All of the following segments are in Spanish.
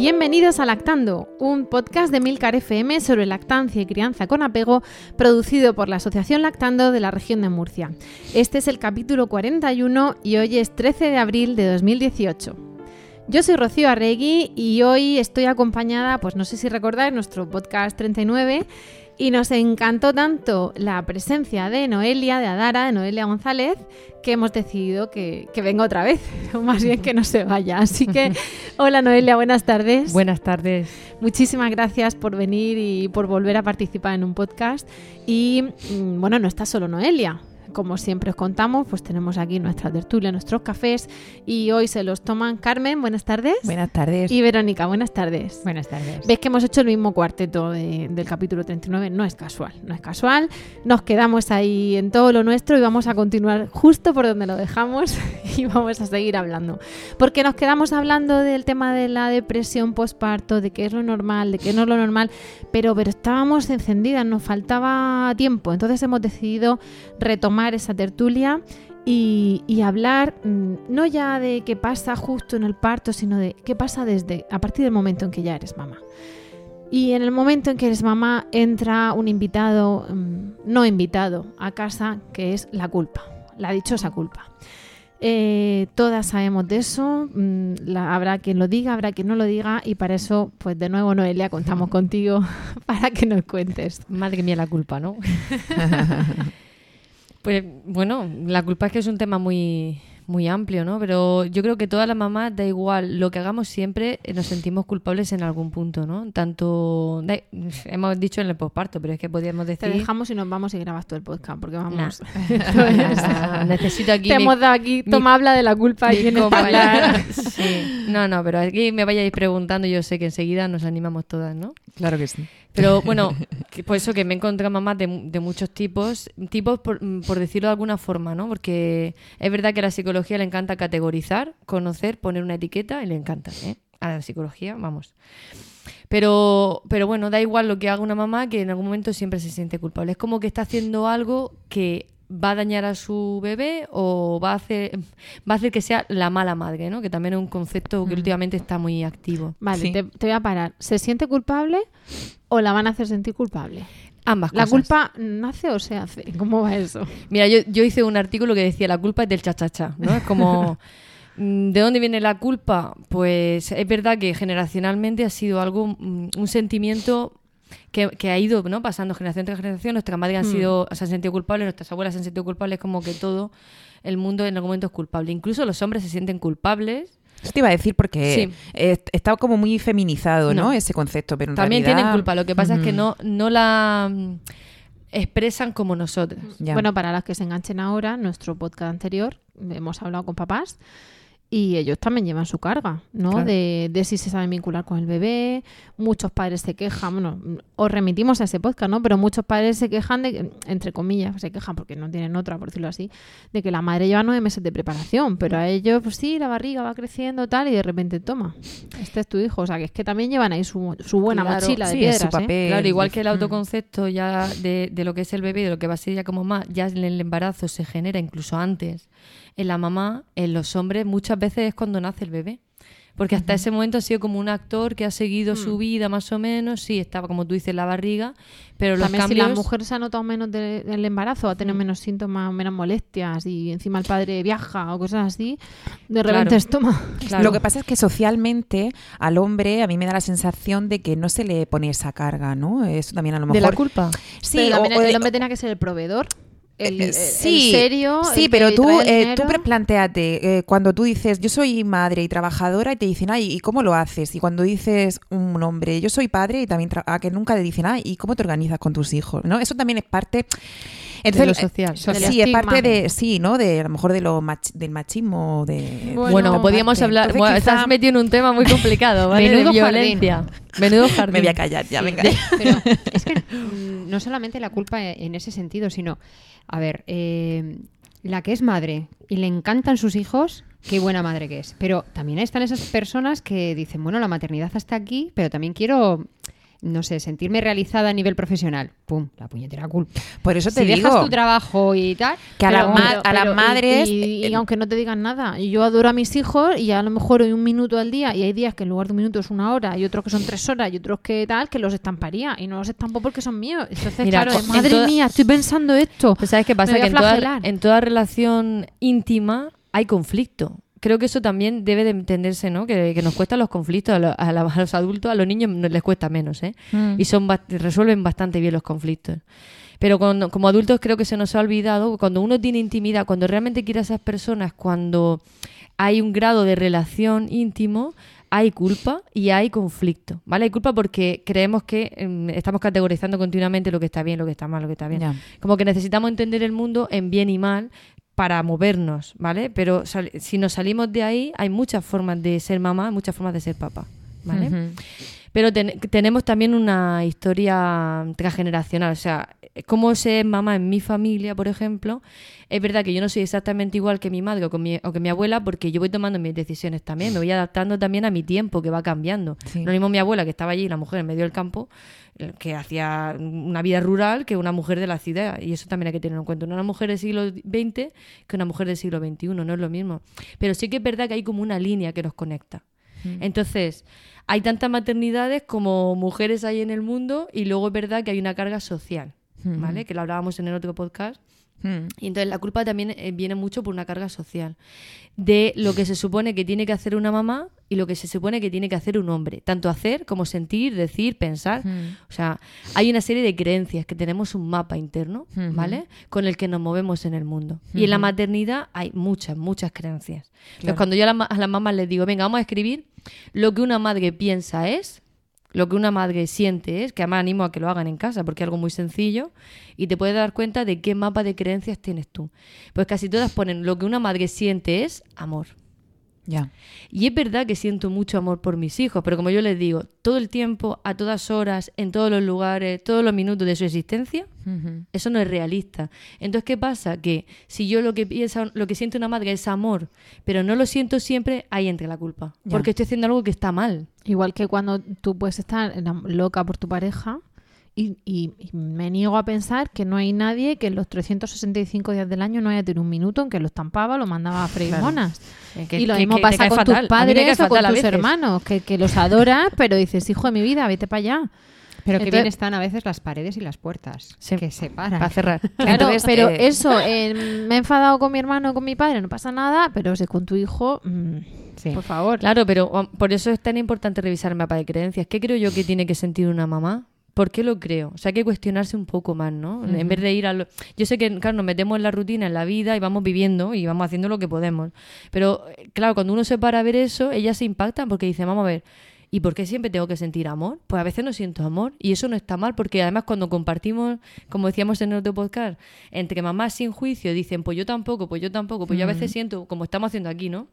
Bienvenidos a Lactando, un podcast de Milcar FM sobre lactancia y crianza con apego, producido por la Asociación Lactando de la región de Murcia. Este es el capítulo 41 y hoy es 13 de abril de 2018. Yo soy Rocío Arregui y hoy estoy acompañada, pues no sé si recordáis, nuestro podcast 39 y nos encantó tanto la presencia de Noelia, de Adara, de Noelia González, que hemos decidido que, venga otra vez, o más bien que no se vaya. Así que, hola Noelia, buenas tardes. Buenas tardes. Muchísimas gracias por venir y por volver a participar en un podcast. Y mm, bueno, no está solo Noelia, como siempre os contamos, pues tenemos aquí nuestra tertulia, nuestros cafés y hoy se los toman Carmen, buenas tardes. Buenas tardes. Y Verónica, buenas tardes. Buenas tardes. Ves que hemos hecho el mismo cuarteto del capítulo 39, no es casual, no es casual. Nos quedamos ahí en todo lo nuestro y vamos a continuar justo por donde lo dejamos y vamos a seguir hablando. Porque nos quedamos hablando del tema de la depresión postparto, de qué es lo normal, de qué no es lo normal, pero, pero estábamos encendidas, nos faltaba tiempo, entonces hemos decidido retomar esa tertulia y, hablar mm, no ya de qué pasa justo en el parto, sino de qué pasa desde a partir del momento en que ya eres mamá. Y en el momento en que eres mamá entra un invitado, mm, no invitado, a casa, que es la culpa, la dichosa culpa. Eh, todas sabemos de eso, mm, habrá quien lo diga, habrá quien no lo diga y para eso, pues de nuevo Noelia, contamos contigo para que nos cuentes. Madre mía la culpa, ¿no? Pues bueno, la culpa es que es un tema muy, muy amplio, ¿no? Pero yo creo que todas las mamás, da igual, lo que hagamos siempre, eh, nos sentimos culpables en algún punto, ¿no? Tanto, hemos dicho en el posparto, pero es que podríamos decir... Te dejamos y nos vamos y grabas todo el podcast, porque vamos... necesito aquí... Te hemos dado aquí, toma, habla de la culpa y vienes hablar. sí. No, no, pero aquí me vayáis preguntando, yo sé que enseguida nos animamos todas, ¿no? Claro que sí. Pero bueno, que por eso que me he encontrado mamás de, de muchos tipos, tipos por, por, decirlo de alguna forma, ¿no? Porque es verdad que a la psicología le encanta categorizar, conocer, poner una etiqueta y le encanta, ¿eh? A la psicología, vamos. Pero, pero bueno, da igual lo que haga una mamá que en algún momento siempre se siente culpable. Es como que está haciendo algo que va a dañar a su bebé o va a hacer va a hacer que sea la mala madre, ¿no? Que también es un concepto que últimamente está muy activo. Vale, te, voy a parar. ¿Se siente culpable o la van a hacer sentir culpable? Ambas ¿La culpa nace o se hace? ¿Cómo va eso? Mira, yo, yo hice un artículo que decía la culpa es del chachacha, ¿no? Es como... Mm, ¿De dónde viene la culpa? Pues es verdad que generacionalmente ha sido algo, mm, un sentimiento que, ha ido ¿no? pasando generación tras generación. Nuestras madres han, hmm. sido, se han sentido culpables, nuestras abuelas se han sentido culpables, como que todo el mundo en algún momento es culpable. Incluso los hombres se sienten culpables. Eso te iba a decir porque está como muy feminizado, ¿no? Ese concepto, pero También tienen culpa, lo que pasa es que no, no la mm, expresan como nosotros. Bueno, para las que se enganchen ahora, nuestro podcast anterior, hemos hablado con papás y ellos también llevan su carga, ¿no? De, de, si se saben vincular con el bebé. Muchos padres se quejan, bueno, os remitimos a ese podcast, ¿no? Pero muchos padres se quejan de, entre comillas, se quejan porque no tienen otra, por decirlo así, de que la madre lleva nueve meses de preparación, pero a ellos, pues sí, la barriga va creciendo tal y de repente toma, este es tu hijo. O sea, que es que también llevan ahí su, su buena mochila de piedras, su ¿eh? papel. Claro, igual que el autoconcepto ya de, de lo que es el bebé, de lo que va a ser ya como más, ya en el embarazo se genera incluso antes en la mamá, en los hombres, muchas veces es cuando nace el bebé. Porque hasta ese momento ha sido como un actor que ha seguido su mm. vida más o menos, sí, estaba como tú dices en la barriga, pero los También cambios... si la mujer se ha notado menos del embarazo, ha tenido mm. menos síntomas, menos molestias y encima el padre viaja o cosas así, de repente claro. Claro. Lo que pasa es que socialmente al hombre a mí me da la sensación de que no se le pone esa carga, ¿no? Eso también a lo mejor... ¿De la culpa? Sí, el, hombre tenía que ser el proveedor el, Eh, el- sí, el serio. sí, el pero tú, eh, tú plantéate, eh, cuando tú dices, yo soy madre y trabajadora, y te dicen, ay, ¿y cómo lo haces? Y cuando dices un hombre, yo soy padre y también, a que nunca te dicen, ay, ¿y cómo te organizas con tus hijos? ¿no? Eso también es parte... De lo eh, social. Sí, es parte de, sí, ¿no? De a lo mejor de lo mach- del machismo, de... Bueno, Bueno, parte. hablar. Entonces, Bueno, quizá- Estás metido en un tema muy complicado, ¿vale? Menudo de violencia. Menudo jardín. Me voy a callar ya, venga. Pero es que no solamente la culpa en ese sentido, sino, a ver, eh, la que es madre y le encantan sus hijos, qué buena madre que es. Pero también están esas personas que dicen, bueno, la maternidad hasta aquí, pero también quiero, no sé, sentirme realizada a nivel profesional. Pum, la puñetera culpa. Por eso te si digo dejas tu trabajo y tal, que a, la Pero- ma- pero- a las pero- madres... Y, y aunque no te digan nada, yo adoro a mis hijos y a lo mejor hoy un minuto al día y hay días que en lugar de un minuto es una hora y otros que son tres horas y otros que tal, que los estamparía y no los estampo porque son míos. Entonces, Mira, claro, en madre toda- mía, estoy pensando esto. Pues sabes qué pasa, que toda, en toda relación íntima hay conflicto. Creo que eso también debe de entenderse, ¿no? Que, que nos cuestan los conflictos a, lo- a la- a los adultos, a los niños les cuesta menos, ¿eh? Mm. Y son resuelven bastante bien los conflictos. Pero cuando- como adultos creo que se nos ha olvidado, cuando uno tiene intimidad, cuando realmente quiere a esas personas, cuando hay un grado de relación íntimo, hay culpa y hay conflicto, ¿vale? Hay culpa porque creemos que em, estamos categorizando continuamente lo que está bien, lo que está mal, lo que está bien. Como que necesitamos entender el mundo en bien y mal para movernos, ¿vale? Pero si nos salimos de ahí, hay muchas formas de ser mamá, muchas formas de ser papá, ¿vale? Pero ten- tenemos también una historia transgeneracional. O sea, cómo ser mamá en mi familia, por ejemplo. Es verdad que yo no soy exactamente igual que mi madre o, con mi, o que mi abuela, porque yo voy tomando mis decisiones también. Me voy adaptando también a mi tiempo, que va cambiando. Sí. No es lo mismo mi abuela, que estaba allí, la mujer en medio del campo, que hacía una vida rural, que una mujer de la ciudad. Y eso también hay que tener en cuenta. Una mujer del siglo XX que una mujer del siglo XXI. No es lo mismo. Pero sí que es verdad que hay como una línea que nos conecta. Entonces, hay tantas maternidades como mujeres hay en el mundo y luego es verdad que hay una carga social, ¿vale? Que lo hablábamos en el otro podcast. Mm. Y entonces la culpa también eh, viene mucho por una carga social de lo que se supone que tiene que hacer una mamá y lo que se supone que tiene que hacer un hombre, tanto hacer como sentir, decir, pensar. O sea, hay una serie de creencias que tenemos un mapa interno, Ujú. ¿vale? Con el que nos movemos en el mundo. Y en la maternidad hay muchas, muchas creencias. Entonces, cuando yo a, la a las mamás les digo, venga, vamos a escribir lo que una madre piensa es, lo que una madre siente es, que además animo a que lo hagan en casa porque es algo muy sencillo y te puedes dar cuenta de qué mapa de creencias tienes tú. Pues casi todas ponen lo que una madre siente es amor. Y es verdad que siento mucho amor por mis hijos, pero como yo les digo, todo el tiempo, a todas horas, en todos los lugares, todos los minutos de su existencia, eso no es realista. Entonces, ¿qué pasa? Que si yo lo que piensa, lo que siente una madre es amor, pero no lo siento siempre, ahí entra la culpa. Porque estoy haciendo algo que está mal. Igual que cuando tú puedes estar loca por tu pareja y, y- y me niego a pensar que no hay nadie que en los 365 días del año no haya tenido un minuto en que lo estampaba, lo mandaba a freír Claro. monas. Que- y lo que- mismo que pasa con fatal. tus padres o con tus veces. hermanos, que, que los adoras, pero dices, hijo de mi vida, vete para allá. pero que bien están a veces las paredes y las puertas que separan. Para cerrar. Claro, Entonces, pero eh, eso, eh, me he enfadado con mi hermano o con mi padre, no pasa nada, pero si con tu hijo, mm, Sí. por favor. Claro, pero um, por eso es tan importante revisar el mapa de creencias. ¿Qué creo yo que tiene que sentir una mamá? ¿Por qué lo creo? O sea, hay que cuestionarse un poco más, ¿no? En vez de ir a lo... Yo sé que, claro, nos metemos en la rutina, en la vida y vamos viviendo y vamos haciendo lo que podemos. Pero, eh, claro, cuando uno se para a ver eso, ellas se impactan porque dicen, vamos a ver, ¿y por qué siempre tengo que sentir amor? Pues a veces no siento amor y eso no está mal porque además cuando compartimos, como decíamos en el otro podcast, entre mamás sin juicio dicen, pues yo tampoco, pues yo tampoco, pues yo a veces siento, como estamos haciendo aquí, ¿no?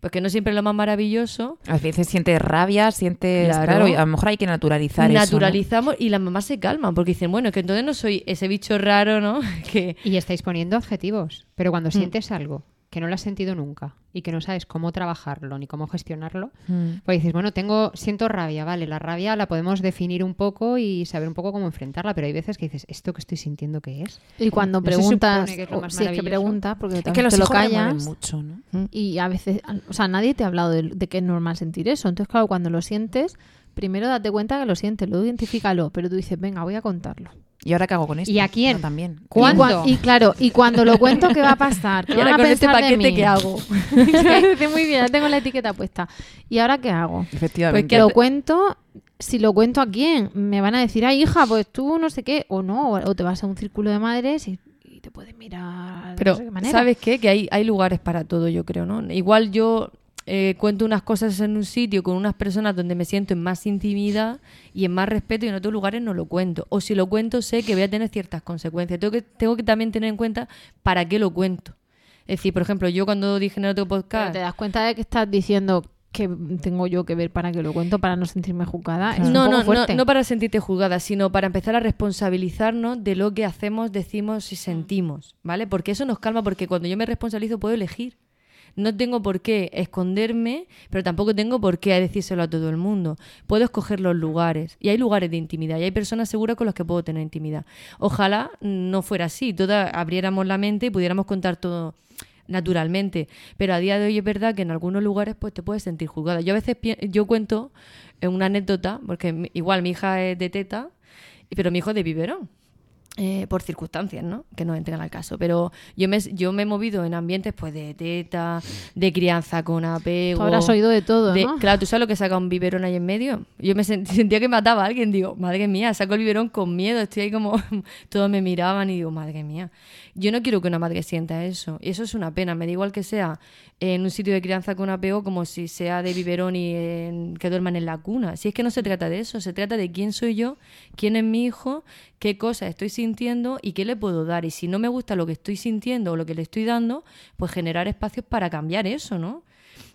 Pues que no siempre es lo más maravilloso, A veces sientes rabia, sientes... Claro. A lo mejor hay que naturalizar eso, ¿no? naturalizamos y las mamás se calman porque dicen, bueno, es que entonces no soy ese bicho raro, ¿no? que Y estáis poniendo adjetivos, pero cuando Mm. sientes algo que no lo has sentido nunca y que no sabes cómo trabajarlo ni cómo gestionarlo, Mm. pues dices, bueno, tengo, siento rabia, vale, la rabia la podemos definir un poco y saber un poco cómo enfrentarla, pero hay veces que dices, ¿esto que estoy sintiendo qué es? Y cuando ¿No se preguntas, que es lo más que preguntas, porque Es que también los te lo callas, mucho, ¿no? y a veces, o sea, nadie te ha hablado de, de que es normal sentir eso. Entonces, claro, cuando lo sientes, primero date cuenta que lo sientes, luego identifícalo, pero tú dices, venga, voy a contarlo. ¿Y ahora qué hago con esto? ¿Y a quién? No, también. Y, ¿Cuándo? y claro, y cuando lo cuento, ¿qué va a pasar? ¿Qué y ahora van a con este paquete que hago. Muy bien, ya tengo la etiqueta puesta. ¿Y ahora qué hago? Efectivamente. Pues que- lo cuento, si lo cuento a quién, me van a decir, ay hija, pues tú no sé qué, o no, o, te vas a un círculo de madres y, te puede mirar de Pero, no sé qué manera. ¿sabes qué? Que hay, hay lugares para todo, yo creo, ¿no? Igual yo eh, cuento unas cosas en un sitio con unas personas donde me siento en más intimidad y en más respeto y en otros lugares no lo cuento. O si lo cuento sé que voy a tener ciertas consecuencias. Tengo que, tengo que también tener en cuenta para qué lo cuento. Es decir, por ejemplo, yo cuando dije en el otro Pero podcast... te das cuenta de que estás diciendo que tengo yo que ver para que lo cuento, para no sentirme juzgada. Es un no, poco no, no, no para sentirte juzgada, sino para empezar a responsabilizarnos de lo que hacemos, decimos y sentimos, ¿vale? Porque eso nos calma, porque cuando yo me responsabilizo puedo elegir. No tengo por qué esconderme, pero tampoco tengo por qué decírselo a todo el mundo. Puedo escoger los lugares. Y hay lugares de intimidad. Y hay personas seguras con las que puedo tener intimidad. Ojalá no fuera así. Todas abriéramos la mente y pudiéramos contar todo naturalmente. Pero a día de hoy es verdad que en algunos lugares pues te puedes sentir juzgada. Yo a veces yo cuento una anécdota, porque igual mi hija es de teta, pero mi hijo es de biberón. Eh, por circunstancias, ¿no? Que no entran al caso. Pero yo me, yo me he movido en ambientes pues de teta, de crianza con apego. Tú habrás oído de todo, de- ¿no? Claro, ¿tú sabes lo que saca un biberón ahí en medio? Yo me sent- sentía que mataba a alguien. Digo, madre mía, saco el biberón con miedo. Estoy ahí como... Todos me miraban y digo, madre mía. Yo no quiero que una madre sienta eso. Y eso es una pena. Me da igual que sea en un sitio de crianza con apego como si sea de biberón y en- que duerman en la cuna. Si es que no se trata de eso. Se trata de quién soy yo, quién es mi hijo, qué cosas estoy sintiendo y qué le puedo dar. Y si no me gusta lo que estoy sintiendo o lo que le estoy dando, pues generar espacios para cambiar eso, ¿no?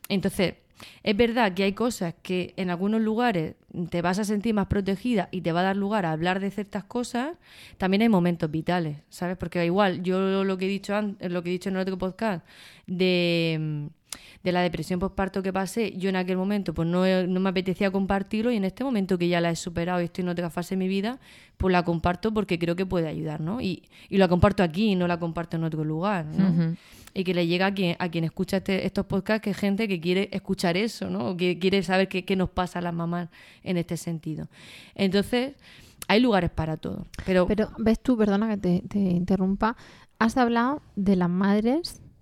Entonces, es verdad que hay cosas que en algunos lugares te vas a sentir más protegida y te va a dar lugar a hablar de ciertas cosas. También hay momentos vitales, ¿sabes? Porque igual, yo lo que he dicho antes, lo que he dicho en el otro podcast de, mm, de la depresión postparto que pasé, yo en aquel momento pues no, no me apetecía compartirlo y en este momento que ya la he superado y estoy en otra fase de mi vida, pues la comparto porque creo que puede ayudar, ¿no? Y, y la comparto aquí, no la comparto en otro lugar, ¿no? y que le llega a quien, a quien escucha este- estos podcasts, que es gente que quiere escuchar eso, ¿no? O que quiere saber qué, qué nos pasa a las mamás en este sentido. Entonces, hay lugares para todo. Pero, Pero ves tú, perdona que te, te interrumpa, has hablado de las madres,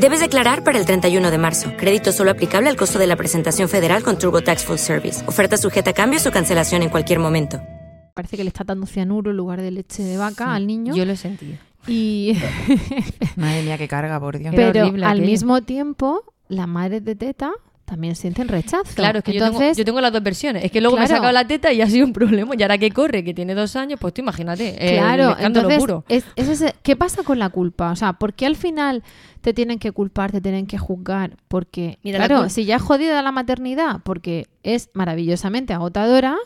Debes declarar para el 31 de marzo. Crédito solo aplicable al costo de la presentación federal con TurboTax Full Service. Oferta sujeta a cambios o cancelación en cualquier momento. parece que le está dando cianuro en lugar de leche de vaca al niño. yo lo he sentido. Y Madre mía, qué carga, por Dios. Pero horrible al aquello. mismo tiempo, las madres de teta también sienten rechazo. Claro, es que yo, tengo, Entonces, yo tengo las dos versiones. Es que luego me he sacado la teta y ha sido un problema. Y ahora que corre, que tiene dos años, pues tú imagínate. eh, Claro, el escándalo entonces, puro. es- es ese- ¿qué pasa con la culpa? O sea, ¿por qué al final te tienen que culpar, te tienen que juzgar? Porque, Mira, claro, si ya es jodida la maternidad, porque es maravillosamente agotadora,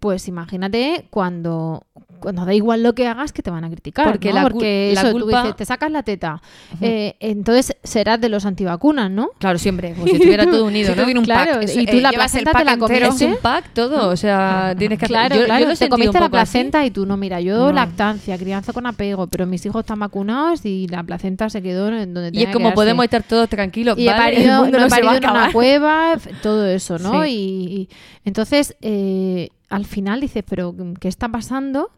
pues imagínate cuando, cuando da igual lo que hagas que te van a criticar. Porque ¿no? la porque la eso, tú culpa- dices, te sacas la teta, eh, entonces serás de los antivacunas, ¿no? Claro, siempre. Como si estuviera todo unido, ¿no? un Claro, pack, y tú la llevas el placenta te la comiste. Es un pack todo. O sea, tienes que hacer. Claro, yo, yo claro, he te comiste la así. placenta y tú no, mira, yo No. lactancia, crianza con apego, pero mis hijos están vacunados y la placenta se quedó en donde Y tenía es que como podemos estar todos tranquilos. y he parido, el mundo no he se va parido en una cueva, todo eso, ¿no? Sí. Y, y- entonces, eh, al final dices, pero ¿qué está pasando?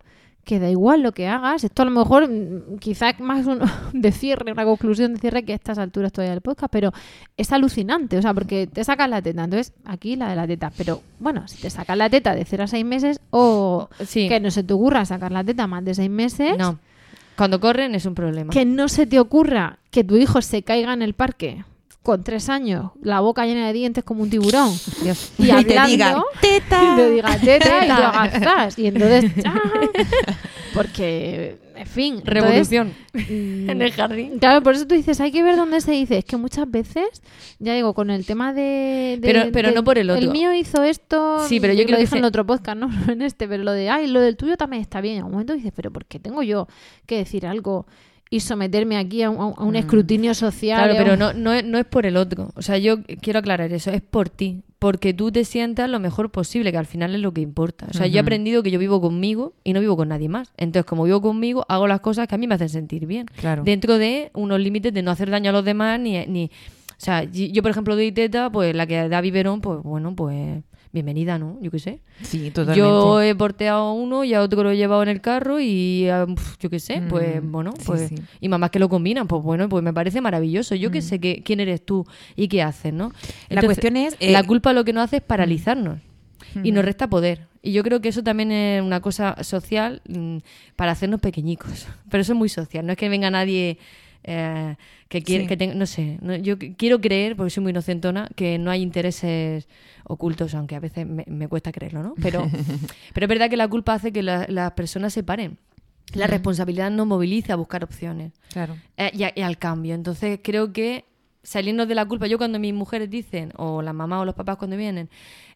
Que da igual lo que hagas. Esto a lo mejor, mm, quizá más un de cierre, una conclusión de cierre que a estas alturas todavía del podcast, pero es alucinante, o sea, porque te sacas la teta. Entonces, aquí la de la teta. Pero bueno, si te sacas la teta de 0 a 6 meses o Sí. que no se te ocurra sacar la teta más de 6 meses, No. Cuando corren es un problema. que no se te ocurra que tu hijo se caiga en el parque con tres años, la boca llena de dientes como un tiburón, Dios. y Y te hablando, diga, y te diga teta, y tú Teta. hagas zas, y entonces, ¡ah! porque, en fin, entonces, Revolución mm, en el jardín. Claro, por eso tú dices, hay que ver dónde se dice. Es que muchas veces, ya digo, con el tema de... de- Pero- pero de- no por el otro. El mío hizo esto... Sí, pero yo creo lo que dije se- en el otro podcast, ¿no? No en este, pero lo de, ay, lo del tuyo también está bien. En un momento dices, pero ¿por qué tengo yo que decir algo y someterme aquí a un, a un escrutinio social? Mm. Claro, un- pero no, no, es, no es por el otro. O sea, yo quiero aclarar eso, es por ti. Porque tú te sientas lo mejor posible, que al final es lo que importa. O sea, yo he aprendido que yo vivo conmigo y no vivo con nadie más. Entonces, como vivo conmigo, hago las cosas que a mí me hacen sentir bien. Claro. Dentro de unos límites de no hacer daño a los demás ni... ni O sea, yo, por ejemplo, doy teta, pues la que da biberón, pues bueno, pues bienvenida, ¿no? Yo qué sé. Sí, totalmente. Yo he porteado a uno y a otro lo he llevado en el carro y pf, yo qué sé, Mm, pues bueno, sí, pues sí. y mamás que lo combinan, pues bueno, pues me parece maravilloso. Yo qué sé que, quién eres tú y qué haces, ¿no? La cuestión es, eh, la culpa lo que nos hace es paralizarnos y nos resta poder. Y yo creo que eso también es una cosa social mm, para hacernos pequeñicos. Pero eso es muy social, no es que venga nadie eh, que quiere Sí. que tenga, no sé, no- yo qu- quiero creer, porque soy muy inocentona, que no hay intereses ocultos, aunque a veces me, me cuesta creerlo, ¿no? Pero, pero es verdad que la culpa hace que la- las personas se paren. La responsabilidad nos moviliza a buscar opciones Claro. eh, y, a- y al cambio. Entonces creo que salirnos de la culpa, yo cuando mis mujeres dicen, o las mamás o los papás cuando vienen,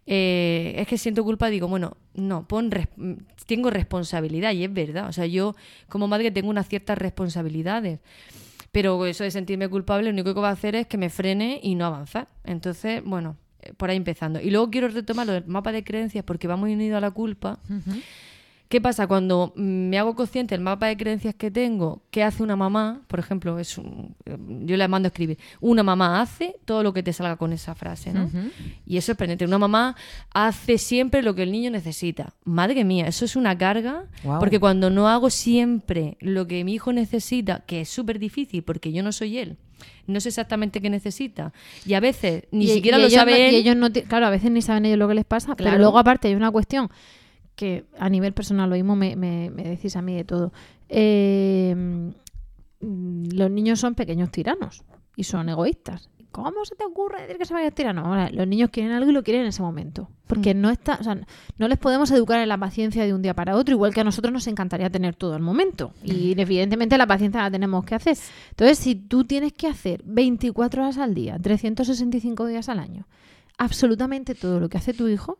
eh, es que siento culpa, digo, bueno, no, pon res- tengo responsabilidad y es verdad. O sea, yo como madre tengo unas ciertas responsabilidades. Pero eso de sentirme culpable, lo único que va a hacer es que me frene y no avanzar. Entonces, bueno, eh, por ahí empezando. Y luego quiero retomar lo del mapa de creencias porque va muy unido a la culpa. ¿Qué pasa cuando me hago consciente del mapa de creencias que tengo? ¿Qué hace una mamá? Por ejemplo, es un- eh, yo le mando a escribir. Una mamá hace todo lo que te salga con esa frase, ¿no? Y eso es sorprendente. Una mamá hace siempre lo que el niño necesita. Madre mía, eso es una carga. Porque cuando no hago siempre lo que mi hijo necesita, que es súper difícil porque yo no soy él, no sé exactamente qué necesita. Y a veces ni Y- siquiera y lo sabe no- él. y ellos no ti- claro, a veces ni saben ellos lo que les pasa, pero luego aparte hay una cuestión que a nivel personal lo mismo me, me- me decís a mí de todo. Eh, los niños son pequeños tiranos y son egoístas. ¿Cómo se te ocurre decir que se vayan tiranos? Ahora, los niños quieren algo y lo quieren en ese momento. Porque Mm. no está, o sea, no les podemos educar en la paciencia de un día para otro, igual que a nosotros nos encantaría tener todo el momento. Y evidentemente la paciencia la tenemos que hacer. Entonces, si tú tienes que hacer 24 horas al día, 365 días al año, absolutamente todo lo que hace tu hijo,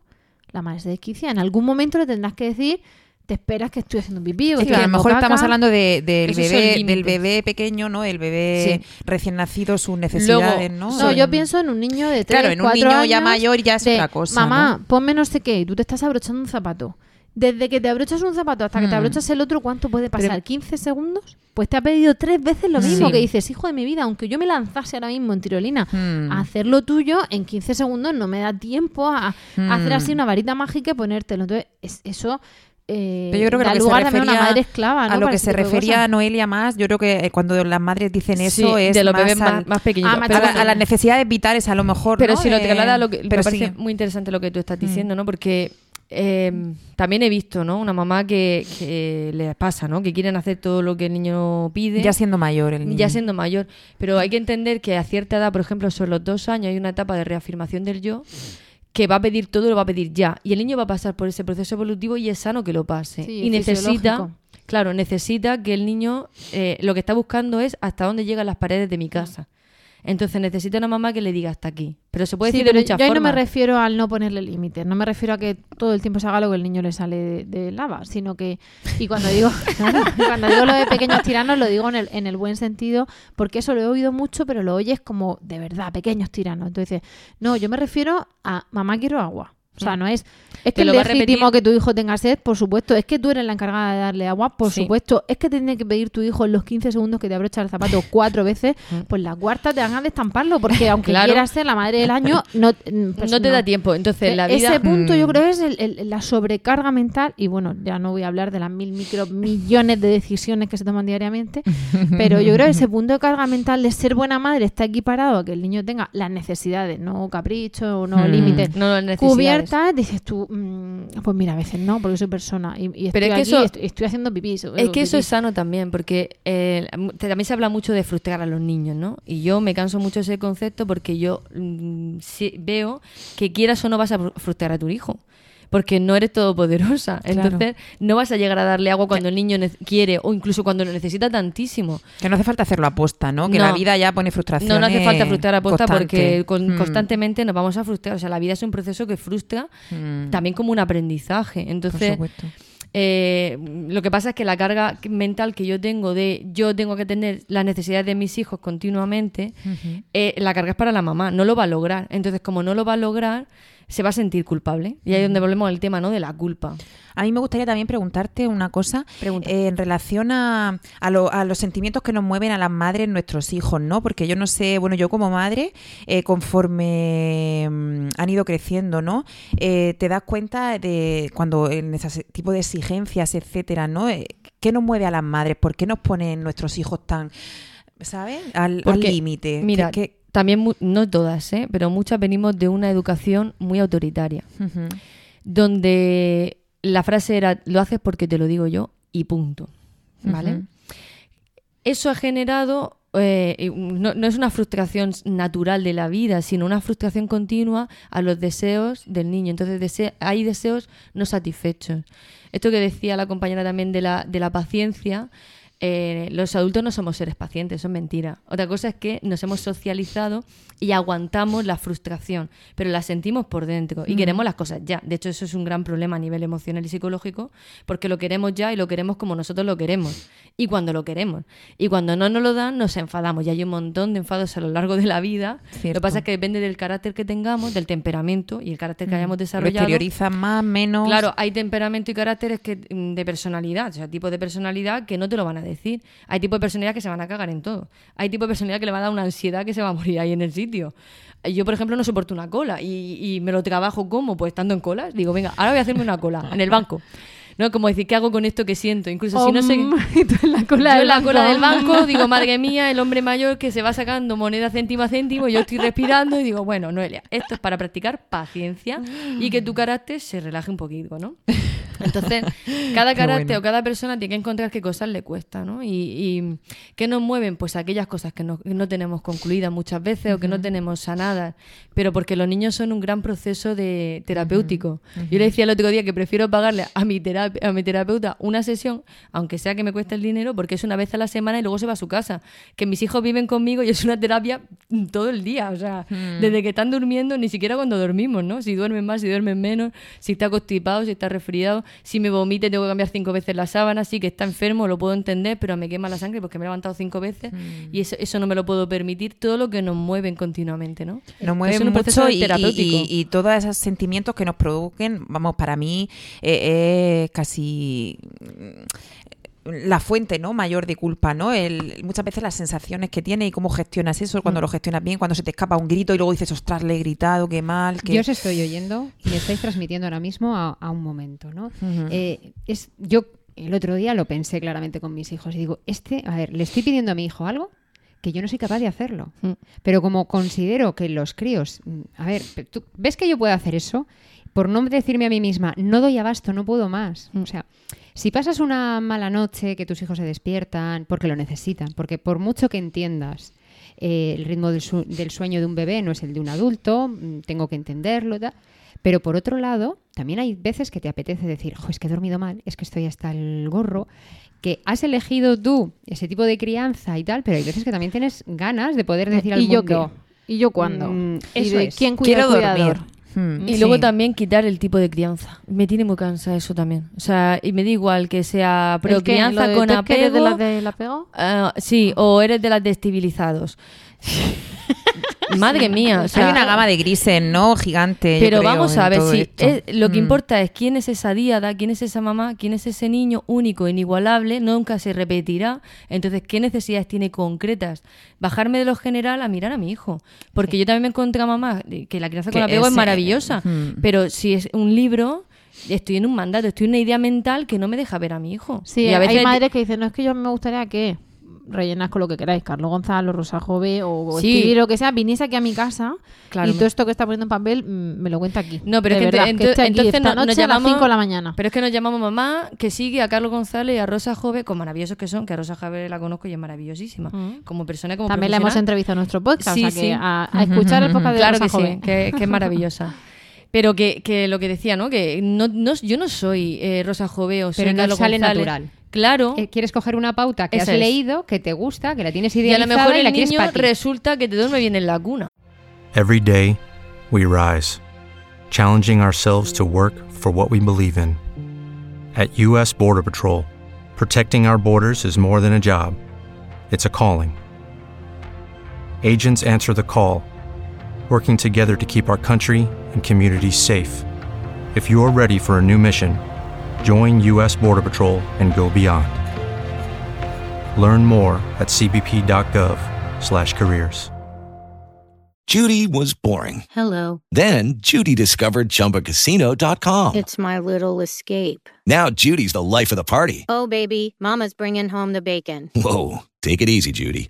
la madre se desquicia. En algún momento le tendrás que decir, te esperas que estoy haciendo pipí o Sí, estoy a lo mejor estamos caca". hablando de- del, Esos son bebé, del bebé pequeño, ¿no? El bebé Sí. recién nacido, sus necesidades, ¿no? Yo pienso en un niño de 3, Claro, en un 4 niño ya mayor ya es de, otra cosa, Mamá, ¿no? ponme no sé qué, y tú te estás abrochando un zapato. Desde que te abrochas un zapato hasta que te Mm. abrochas el otro, ¿cuánto puede pasar? Pero- ¿15 segundos? Pues te ha pedido tres veces lo mismo Sí. que dices, hijo de mi vida, aunque yo me lanzase ahora mismo en tirolina Mm. a hacer lo tuyo, en 15 segundos no me da tiempo a, a Mm. hacer así una varita mágica y ponértelo. Entonces, es- eso eh, Pero yo creo que da lo que lugar se también a una refería madre esclava, ¿no? a lo Para que se refería cosas. Noelia más, yo creo que eh, cuando las madres dicen eso Sí, es de los más, bebés al- más. Ah, Pero a, a las necesidades vitales a lo mejor, Pero ¿no? si lo De- traslada lo que me pero parece sí. muy interesante lo que tú Mm. estás diciendo, ¿no? Porque eh, también he visto, ¿no? Una mamá que, que les pasa, ¿no? Que quieren hacer todo lo que el niño pide. ya siendo mayor el niño. ya siendo mayor. Pero hay que entender que a cierta edad, por ejemplo, sobre los dos años, hay una etapa de reafirmación del yo que va a pedir todo, lo va a pedir ya. Y el niño va a pasar por ese proceso evolutivo y es sano que lo pase. Sí, y necesita, claro, necesita que el niño eh, lo que está buscando es hasta dónde llegan las paredes de mi casa. Entonces necesita una mamá que le diga hasta aquí. Pero se puede Sí, decir de muchas yo ahí no formas. me refiero al no ponerle límites, no me refiero a que todo el tiempo se haga lo que el niño le sale de, de lava, sino que, y cuando digo, claro, cuando digo lo de pequeños tiranos, lo digo en el, en el buen sentido, porque eso lo he oído mucho, pero lo oyes como de verdad, pequeños tiranos. Entonces, no, yo me refiero a mamá quiero agua. O sea, no es. Es que es legítimo que tu hijo tenga sed, por supuesto. Es que tú eres la encargada de darle agua, por Sí. supuesto. Es que te tiene que pedir tu hijo en los 15 segundos que te abrocha el zapato cuatro veces, pues la cuarta te van a destamparlo, porque aunque Claro. quieras ser la madre del año, no, mm, pues no te no. da tiempo. Entonces, la vida... Ese punto yo Mm. creo es el- el- la sobrecarga mental y bueno, ya no voy a hablar de las mil micro millones de decisiones que se toman diariamente, pero yo creo que ese punto de carga mental de ser buena madre está equiparado a que el niño tenga las necesidades, no caprichos, no Mm. límites, No, no, cubiertas, dices tú, mm, pues mira, a veces no, porque soy persona y, y estoy Pero es que aquí, eso- estoy, estoy haciendo pipí. Es que eso es sano también, porque eh, también se habla mucho de frustrar a los niños, ¿no? Y yo me canso mucho de ese concepto porque yo mm, veo que quieras o no vas a fru- frustrar a tu hijo. Porque no eres todopoderosa. Entonces, no vas a llegar a darle agua cuando el niño quiere o incluso cuando lo necesita tantísimo. Que no hace falta hacerlo aposta, ¿no? Que No. la vida ya pone frustración. No, no hace falta frustrar a posta porque con- Mm. constantemente nos vamos a frustrar. O sea, la vida es un proceso que frustra Mm. también como un aprendizaje. Por Entonces, supuesto. eh, lo que pasa es que la carga mental que yo tengo de yo tengo que tener las necesidades de mis hijos continuamente, eh, la carga es para la mamá, no lo va a lograr. Entonces, como no lo va a lograr, se va a sentir culpable. Y ahí es donde volvemos al tema, ¿no? De la culpa. A mí me gustaría también preguntarte una cosa eh, en relación a, a, lo- a los sentimientos que nos mueven a las madres nuestros hijos, ¿no? Porque yo no sé, bueno, yo como madre, eh, conforme mm, han ido creciendo, ¿no? Eh, te das cuenta de cuando en ese tipo de exigencias, etcétera, ¿no? Eh, ¿Qué nos mueve a las madres? ¿Por qué nos ponen nuestros hijos tan, ¿sabes? Al límite. Mira, ¿Qué- qué- también, no todas, ¿eh? pero muchas venimos de una educación muy autoritaria, donde la frase era, lo haces porque te lo digo yo y punto. ¿Vale? Eso ha generado, eh, no, no es una frustración natural de la vida, sino una frustración continua a los deseos del niño. Entonces dese- hay deseos no satisfechos. Esto que decía la compañera también de la, de la paciencia, eh, los adultos no somos seres pacientes, eso es mentira. Otra cosa es que nos hemos socializado y aguantamos la frustración, pero la sentimos por dentro y queremos las cosas ya. De hecho, eso es un gran problema a nivel emocional y psicológico, porque lo queremos ya y lo queremos como nosotros lo queremos y cuando lo queremos. Y cuando no nos lo dan, nos enfadamos. Y hay un montón de enfados a lo largo de la vida. Lo Cierto. que pasa es que depende del carácter que tengamos, del temperamento y el carácter que hayamos Lo desarrollado. más, menos. Claro, hay temperamento y caracteres que, mm, de personalidad, o sea, tipos de personalidad que no te lo van a decir. Hay tipos de personalidad que se van a cagar en todo. Hay tipos de personalidad que le va a dar una ansiedad que se va a morir ahí en el sitio. Yo, por ejemplo, no soporto una cola y, y me lo trabajo como, pues estando en colas. Digo, venga, ahora voy a hacerme una cola en el banco. ¿No? Como decir, ¿qué hago con esto que siento? Incluso si no sé... En la cola Yo del la cola del banco. digo, madre mía, el hombre mayor que se va sacando moneda céntimo a céntimo, yo estoy respirando y digo, bueno, Noelia, esto es para practicar paciencia y que tu carácter se relaje un poquito, ¿no? Entonces, cada carácter bueno. o cada persona tiene que encontrar qué cosas le cuesta, ¿no? Y, y qué nos mueven, pues aquellas cosas que no, que no tenemos concluidas muchas veces o que no tenemos sanadas, pero porque los niños son un gran proceso de terapéutico. Yo le decía el otro día que prefiero pagarle a mi, terap- a mi terapeuta una sesión, aunque sea que me cueste el dinero, porque es una vez a la semana y luego se va a su casa. Que mis hijos viven conmigo y es una terapia todo el día, o sea, desde que están durmiendo, ni siquiera cuando dormimos, ¿no? Si duermen más, si duermen menos, si está constipado, si está resfriado, si me vomite tengo que cambiar cinco veces la sábana, sí que está enfermo, lo puedo entender, pero me quema la sangre porque me he levantado cinco veces y eso, eso no me lo puedo permitir, todo lo que nos mueven continuamente, ¿no? Nos mueven es un proceso mucho y, terapéutico. y- y todos esos sentimientos que nos provoquen, vamos, para mí eh, es casi mm, la fuente no mayor de culpa, ¿no? El, muchas veces las sensaciones que tienes y cómo gestionas eso, Mm. cuando lo gestionas bien, cuando se te escapa un grito y luego dices, ostras, le he gritado, qué mal, que Yo os estoy oyendo y me estáis transmitiendo ahora mismo a, a un momento, ¿no? Eh, es, yo el otro día lo pensé claramente con mis hijos y digo, este, a ver, le estoy pidiendo a mi hijo algo que yo no soy capaz de hacerlo. Mm. Pero como considero que los críos, mm, a ver, ¿tú ves que yo puedo hacer eso? Por no decirme a mí misma, no doy abasto, no puedo más. Mm. O sea, si pasas una mala noche, que tus hijos se despiertan, porque lo necesitan, porque por mucho que entiendas eh, el ritmo del, su- del sueño de un bebé no es el de un adulto, mm, tengo que entenderlo, tal. pero por otro lado, también hay veces que te apetece decir, "Jo, es que he dormido mal, es que estoy hasta el gorro, que has elegido tú ese tipo de crianza y tal, pero hay veces que también tienes ganas de poder decir al ¿Y yo mundo, qué? ¿Y yo cuándo? Mm, ¿Y eso de es. quién cuida quiero dormir. Y sí. luego también quitar el tipo de crianza. Me tiene muy cansada eso también. O sea, y me da igual que sea ¿Lo de con que eres de apego. las del apego? Ah, sí, o eres de las destabilizados. Madre mía, o sea, Hay una gama de grises, ¿no? Gigante. Pero creo, vamos a ver, si es- lo que Mm. importa es quién es esa diada, quién es esa mamá, quién es ese niño único, inigualable, nunca se repetirá. Entonces, ¿qué necesidades tiene concretas? Bajarme de lo general a mirar a mi hijo. Porque yo también me encontré a mamá que la crianza con apego es ese- maravillosa. Mm. Pero si es un libro, estoy en un mandato, estoy en una idea mental que no me deja ver a mi hijo. Sí, Y a veces hay madres que dicen, no es que yo me gustaría que rellenas con lo que queráis, Carlos Gonzalo, Rosa Jove o Sí. escribir lo que sea, viniese aquí a mi casa Claro. y todo esto que está poniendo en papel mm, me lo cuenta aquí. No, pero De es que verdad, ente- que esté aquí entonces esta no- nos noche a las llamamos- 5 de la mañana. Pero es que nos llamamos mamá, que sigue a Carlos González y a Rosa Jove, con maravillosos que son, que a Rosa Jove la conozco y es maravillosísima. Mm. Como persona, como También la hemos entrevistado en nuestro podcast, Sí, o sea sí. que a, a escuchar el podcast de Claro Rosa que Jove. sí, que, que es maravillosa. Pero que, que lo que decía, ¿no? Que no, no- yo no soy eh, Rosa Jove o soy Pero no Carlos sale González. natural. Claro. Eh, quieres coger una pauta que Esa has es. leído, que te gusta, que la tienes y a lo idealizada mejor y la el quieres niño para resulta que te duerme bien en la cuna. Every day, we rise, challenging ourselves to work for what we believe in. At U.S. Border Patrol, protecting our borders is more than a job, it's a calling. Agents answer the call, working together to keep our country and communities safe. If you're ready for a new mission, join U.S. Border Patrol and go beyond. Learn more at cbp.gov/careers. Judy was boring. Hello. Then Judy discovered ChumbaCasino.com. It's my little escape. Now Judy's the life of the party. Oh, baby, Mama's bringing home the bacon. Whoa, take it easy, Judy.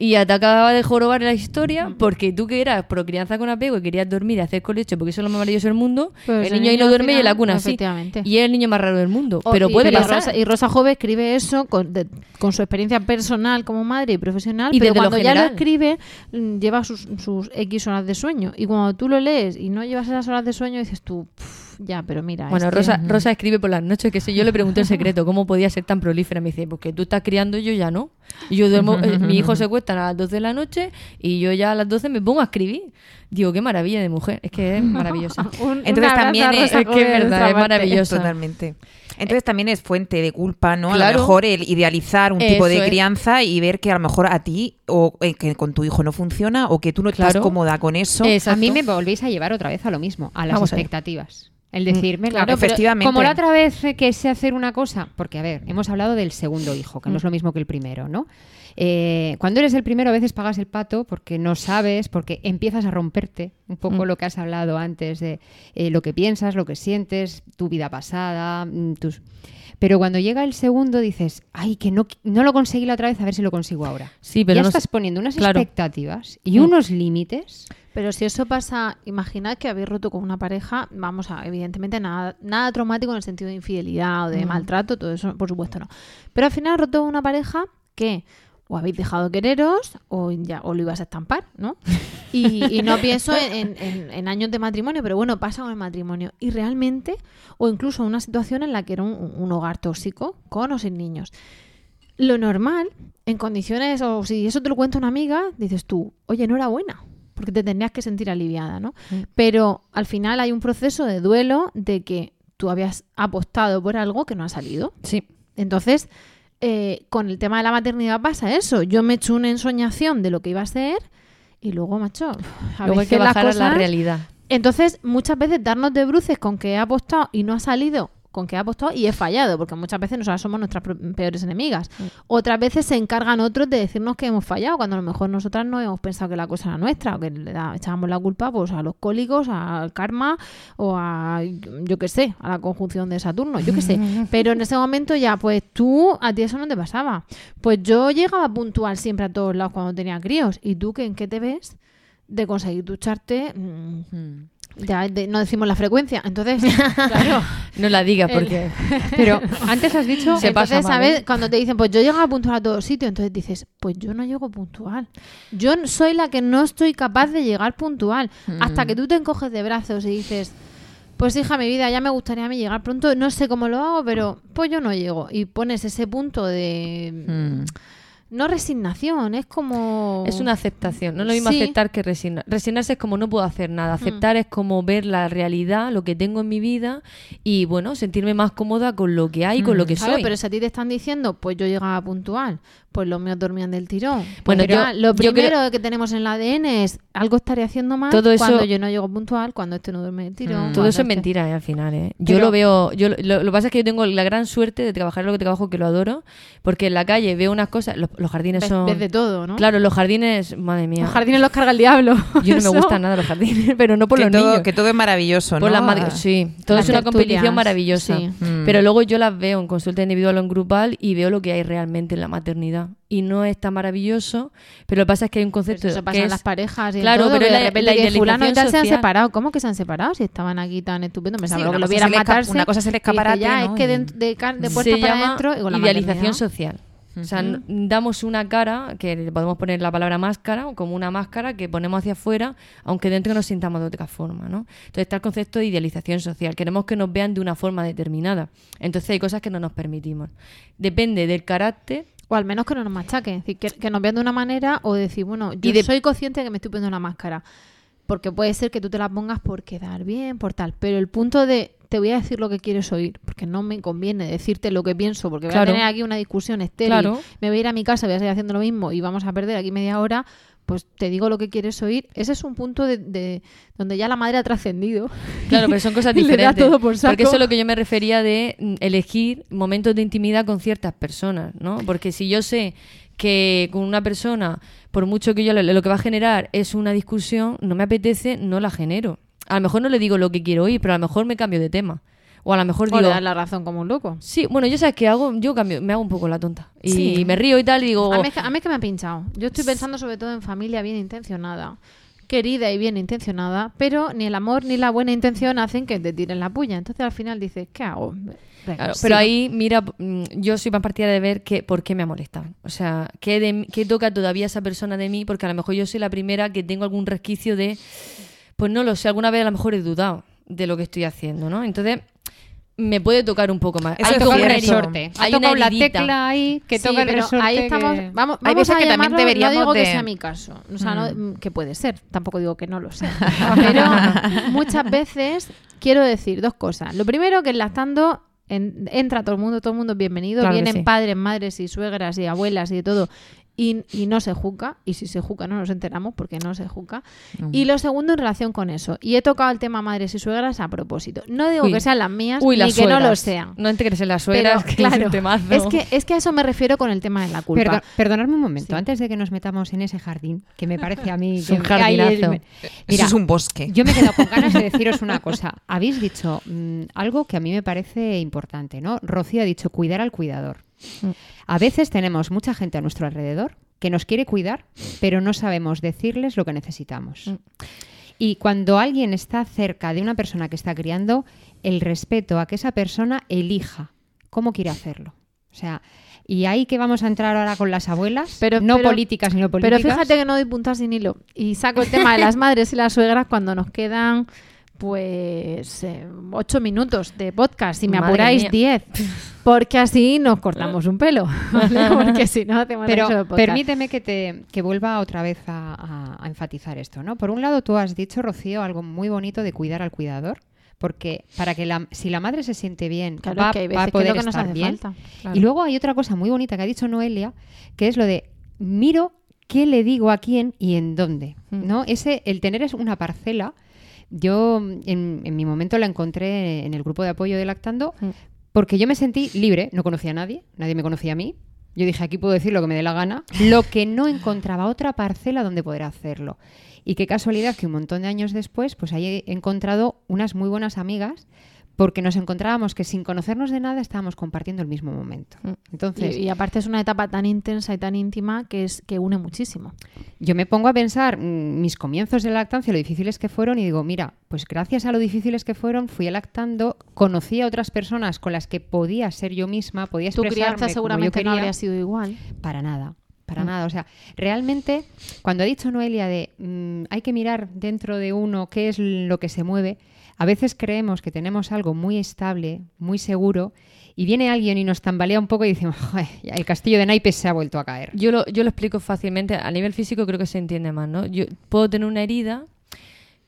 Y te acababa de jorobar la historia porque tú que eras pro crianza con apego y querías dormir y hacer colecho porque eso es lo más maravilloso del mundo, Pues el el niño ahí no duerme y en la cuna sí. Y es el niño más raro del mundo. O- pero y- puede y pasar. Rosa, y Rosa Jove escribe eso con, de- con su experiencia personal como madre y profesional, Y pero desde lo cuando ya lo escribe mm, lleva sus, sus X horas de sueño. Y cuando tú lo lees y no llevas esas horas de sueño, dices tú, "Pff, ya, pero mira. Bueno, que- Rosa, Rosa escribe por las noches, que sé, yo le pregunté el secreto, ¿cómo podía ser tan prolífera? Me dice, porque tú estás criando y yo ya no. Y yo duermo, eh, mi hijo se cuesta a las 12 de la noche y yo ya a las 12 me pongo a escribir. Digo, qué maravilla de mujer, es que es maravillosa. Un- Entonces también es- es que es verdad, es parte. maravilloso. Totalmente. Entonces también es fuente de culpa, ¿no? A lo mejor el idealizar un tipo de es. crianza y ver que a lo mejor a ti o eh, que con tu hijo no funciona o que tú no estás Claro. cómoda con eso. Exacto. A mí me volvéis a llevar otra vez a lo mismo, a las Vamos a ver. expectativas. El decirme, claro, claro, pero efectivamente. como la otra vez eh, que sé hacer una cosa, porque a ver, hemos hablado del segundo hijo, que no es lo mismo que el primero, ¿no? Eh, cuando eres el primero a veces pagas el pato porque no sabes, porque empiezas a romperte un poco lo que has hablado antes de eh, lo que piensas, lo que sientes, tu vida pasada, mm, tus... Pero cuando llega el segundo dices, ay, que no, no lo conseguí la otra vez, a ver si lo consigo ahora. Sí, pero ya no estás sé- poniendo unas claro. expectativas y Mm. unos límites. Pero si eso pasa, imaginad que habéis roto con una pareja, vamos a, evidentemente nada, nada traumático en el sentido de infidelidad o de maltrato, todo eso, por supuesto no. Pero al final roto con una pareja que o habéis dejado de quereros o ya o lo ibas a estampar, ¿no? Y, y no pienso en, en- en años de matrimonio, pero bueno, pasa con el matrimonio. Y realmente, o incluso una situación en la que era un, un hogar tóxico, con o sin niños. Lo normal, en condiciones, o si eso te lo cuenta una amiga, dices tú, oye, no era buena, porque te tendrías que sentir aliviada, ¿no? Pero al final hay un proceso de duelo de que tú habías apostado por algo que no ha salido. Sí. Entonces, eh, con el tema de la maternidad pasa eso. Yo me he hecho una ensoñación de lo que iba a ser y luego, macho, a Luego hay veces que las bajar a la realidad. entonces, muchas veces darnos de bruces con que he apostado y no ha salido, con que he apostado y he fallado, porque muchas veces nosotras somos nuestras peores enemigas. Otras veces se encargan otros de decirnos que hemos fallado, cuando a lo mejor nosotras no hemos pensado que la cosa era nuestra, o que le echábamos la culpa pues, a los cólicos, al karma o a, yo qué sé, a la conjunción de Saturno, yo qué sé. Pero en ese momento ya, pues tú, a ti eso no te pasaba. Pues yo llegaba puntual siempre a todos lados cuando tenía críos. ¿Y tú qué, en qué te ves? De conseguir ducharte. mm, ya de- no decimos la frecuencia. Entonces, claro. No la digas El- porque... Pero antes has dicho... Se pasa entonces, mal, ¿sabes? ¿eh? Cuando te dicen, pues yo llego puntual a todos sitios, entonces dices, pues yo no llego puntual. Yo soy la que no estoy capaz de llegar puntual. Hasta que tú te encoges de brazos y dices, pues hija, mi vida, ya me gustaría a mí llegar pronto. No sé cómo lo hago, pero pues yo no llego. Y pones ese punto de... Mm. No resignación, es como... Es una aceptación, no es lo mismo Sí. aceptar que resignar. Resignarse es como no puedo hacer nada, aceptar es como ver la realidad, lo que tengo en mi vida y bueno, sentirme más cómoda con lo que hay, con lo que Claro, soy. pero si a ti te están diciendo, pues yo llegaba puntual, pues los míos dormían del tirón. Bueno, yo- lo yo primero creo- que tenemos en el ADN es algo estaré haciendo mal Todo eso- cuando yo no llego puntual, cuando este no duerme del tirón. Todo cuando eso es este- mentira, eh, al final. eh. Yo Pero- lo veo. Yo, lo, lo que pasa es que yo tengo la gran suerte de trabajar en lo que trabajo, que lo adoro, porque en la calle veo unas cosas. Los, los jardines Ves, son. ves de todo, ¿no? Claro, los jardines, madre mía. Los jardines los carga el diablo. Yo no Eso. me gustan nada los jardines, pero no por que, los todo, niños. que todo es maravilloso, Por ¿no? las madri- sí, todo Las es una tertulias, competición maravillosa. sí. Mm. Pero luego yo las veo en consulta individual o en grupal y veo lo que hay realmente en la maternidad. Y no es tan maravilloso, pero lo que pasa es que hay un concepto eso pasa que en es- las parejas y en Claro, todo, pero la- de repente la fulano y tal se han social. separado. ¿Cómo que se han separado? Si estaban aquí tan estupendos, me Sí, que lo vieran matarse. una cosa es el y dice, escaparate, ya, ¿no? es que de, de, de puerta se para adentro idealización social. O sea, damos una cara, que le podemos poner la palabra máscara, como una máscara que ponemos hacia afuera, aunque dentro nos sintamos de otra forma, ¿no? Entonces está el concepto de idealización social. Queremos que nos vean de una forma determinada. Entonces hay cosas que no nos permitimos. Depende del carácter O al menos que no nos machaque. Es decir, que, que nos vean de una manera o decir, bueno, yo Y de- soy consciente de que me estoy poniendo una máscara. Porque puede ser que tú te la pongas por quedar bien, por tal. Pero el punto de te voy a decir lo que quieres oír, porque no me conviene decirte lo que pienso, porque voy Claro. a tener aquí una discusión estéril. Claro. Me voy a ir a mi casa, voy a seguir haciendo lo mismo y vamos a perder aquí media hora. Pues te digo lo que quieres oír. Ese es un punto de, de- donde ya la madre ha trascendido. Claro, pero son cosas Le da diferentes. todo por saco. Porque eso es lo que yo me refería de mm, elegir momentos de intimidad con ciertas personas, ¿no? Porque si yo sé que con una persona, por mucho que yo le- lo que va a generar es una discusión, no me apetece, no la genero. A lo mejor no le digo lo que quiero oír, pero a lo mejor me cambio de tema. O a lo mejor O le digo, das la razón como un loco. sí, bueno, yo sabes qué hago, yo cambio, me hago un poco la tonta. Y Sí. me río y tal, y digo, A mí, es que, a mí es que me ha pinchado. Yo estoy pensando sobre todo en familia bien intencionada, querida y bien intencionada, pero ni el amor ni la buena intención hacen que te tiren la puya. Entonces al final dices, ¿qué hago? Venga, Claro, sigo. pero ahí, mira, mm, yo soy más partidaria de ver que, por qué me ha molestado. O sea, ¿qué, de, qué toca todavía esa persona de mí? Porque a lo mejor yo soy la primera que tengo algún resquicio de, pues no lo sé, alguna vez a lo mejor he dudado de lo que estoy haciendo, ¿no? Entonces, me puede tocar un poco más. Eso Ha es tocado un resorte. Ha Hay una la tecla ahí que Sí, toca el pero resorte. ahí estamos. que- Vamos, Hay vamos veces a que también llamarlo- deberíamos No digo que sea mi caso. O sea, no- Mm. que puede ser. Tampoco digo que no lo sea. Pero muchas veces quiero decir dos cosas. Lo primero, que enlazando en- entra todo el mundo, todo el mundo es bienvenido. Claro Vienen sí. padres, madres y suegras y abuelas y de todo. Y, y no se juzga. Y si se juzga, no nos enteramos porque no se juzga. Y lo segundo, en relación con eso. Y he tocado el tema madres y suegras a propósito. No digo Uy. que sean las mías Uy, ni las que no lo sean. No te crees en las suegras, Pero, que es claro, un temazo. es que, es que a eso me refiero con el tema de la culpa. Perdo- perdonadme un momento, Sí. antes de que nos metamos en ese jardín, que me parece a mí Es que un jardinazo. es- Eso Mira, es un bosque. Yo me he quedado con ganas de deciros una cosa. Habéis dicho mm, algo que a mí me parece importante, ¿no? Rocío ha dicho cuidar al cuidador. A veces tenemos mucha gente a nuestro alrededor que nos quiere cuidar, pero no sabemos decirles lo que necesitamos. Mm. Y cuando alguien está cerca de una persona que está criando, el respeto a que esa persona elija cómo quiere hacerlo. O sea, y ahí que vamos a entrar ahora con las abuelas, Pero- no pero- políticas ni no Pero políticas. fíjate que no doy puntas sin hilo. Y saco el tema de las madres y las suegras cuando nos quedan, pues, eh, ocho minutos de podcast. Si me Madre apuráis, mía. diez. Porque así nos cortamos un pelo. ¿vale? Porque si no, hacemos Pero de permíteme que te que vuelva otra vez a, a- a enfatizar esto, ¿no? Por un lado, tú has dicho, Rocío, algo muy bonito de cuidar al cuidador, porque para que la, si la madre se siente bien, Claro, va, que hay va a veces que es poder que nos estar bien. falta. Claro. Y luego hay otra cosa muy bonita que ha dicho Noelia, que es lo de miro qué le digo a quién y en dónde, Mm. ¿no? Ese el tener es una parcela. Yo en, en mi momento la encontré en el grupo de apoyo de Lactando Mm. porque yo me sentí libre, no conocía a nadie, nadie me conocía a mí. Yo dije, aquí puedo decir lo que me dé la gana, lo que no encontraba otra parcela donde poder hacerlo. Y qué casualidad que un montón de años después, pues ahí he encontrado unas muy buenas amigas porque nos encontrábamos que sin conocernos de nada estábamos compartiendo el mismo momento. Mm. Entonces, Y, y aparte es una etapa tan intensa y tan íntima que es que une muchísimo. yo me pongo a pensar mm, mis comienzos de lactancia, lo difíciles que fueron, y digo, mira, pues gracias a lo difíciles que fueron, fui lactando, conocí a otras personas con las que podía ser yo misma, podía Tu expresarme crianza como yo seguramente no quería. habría sido igual. Para nada, para Mm. nada. O sea, realmente, cuando ha dicho Noelia de hay que mirar dentro de uno qué es lo que se mueve, a veces creemos que tenemos algo muy estable, muy seguro, y viene alguien y nos tambalea un poco y decimos, "Joder, ya el castillo de naipes se ha vuelto a caer. Yo lo, yo lo explico fácilmente. A nivel físico creo que se entiende más, ¿no? Yo puedo tener una herida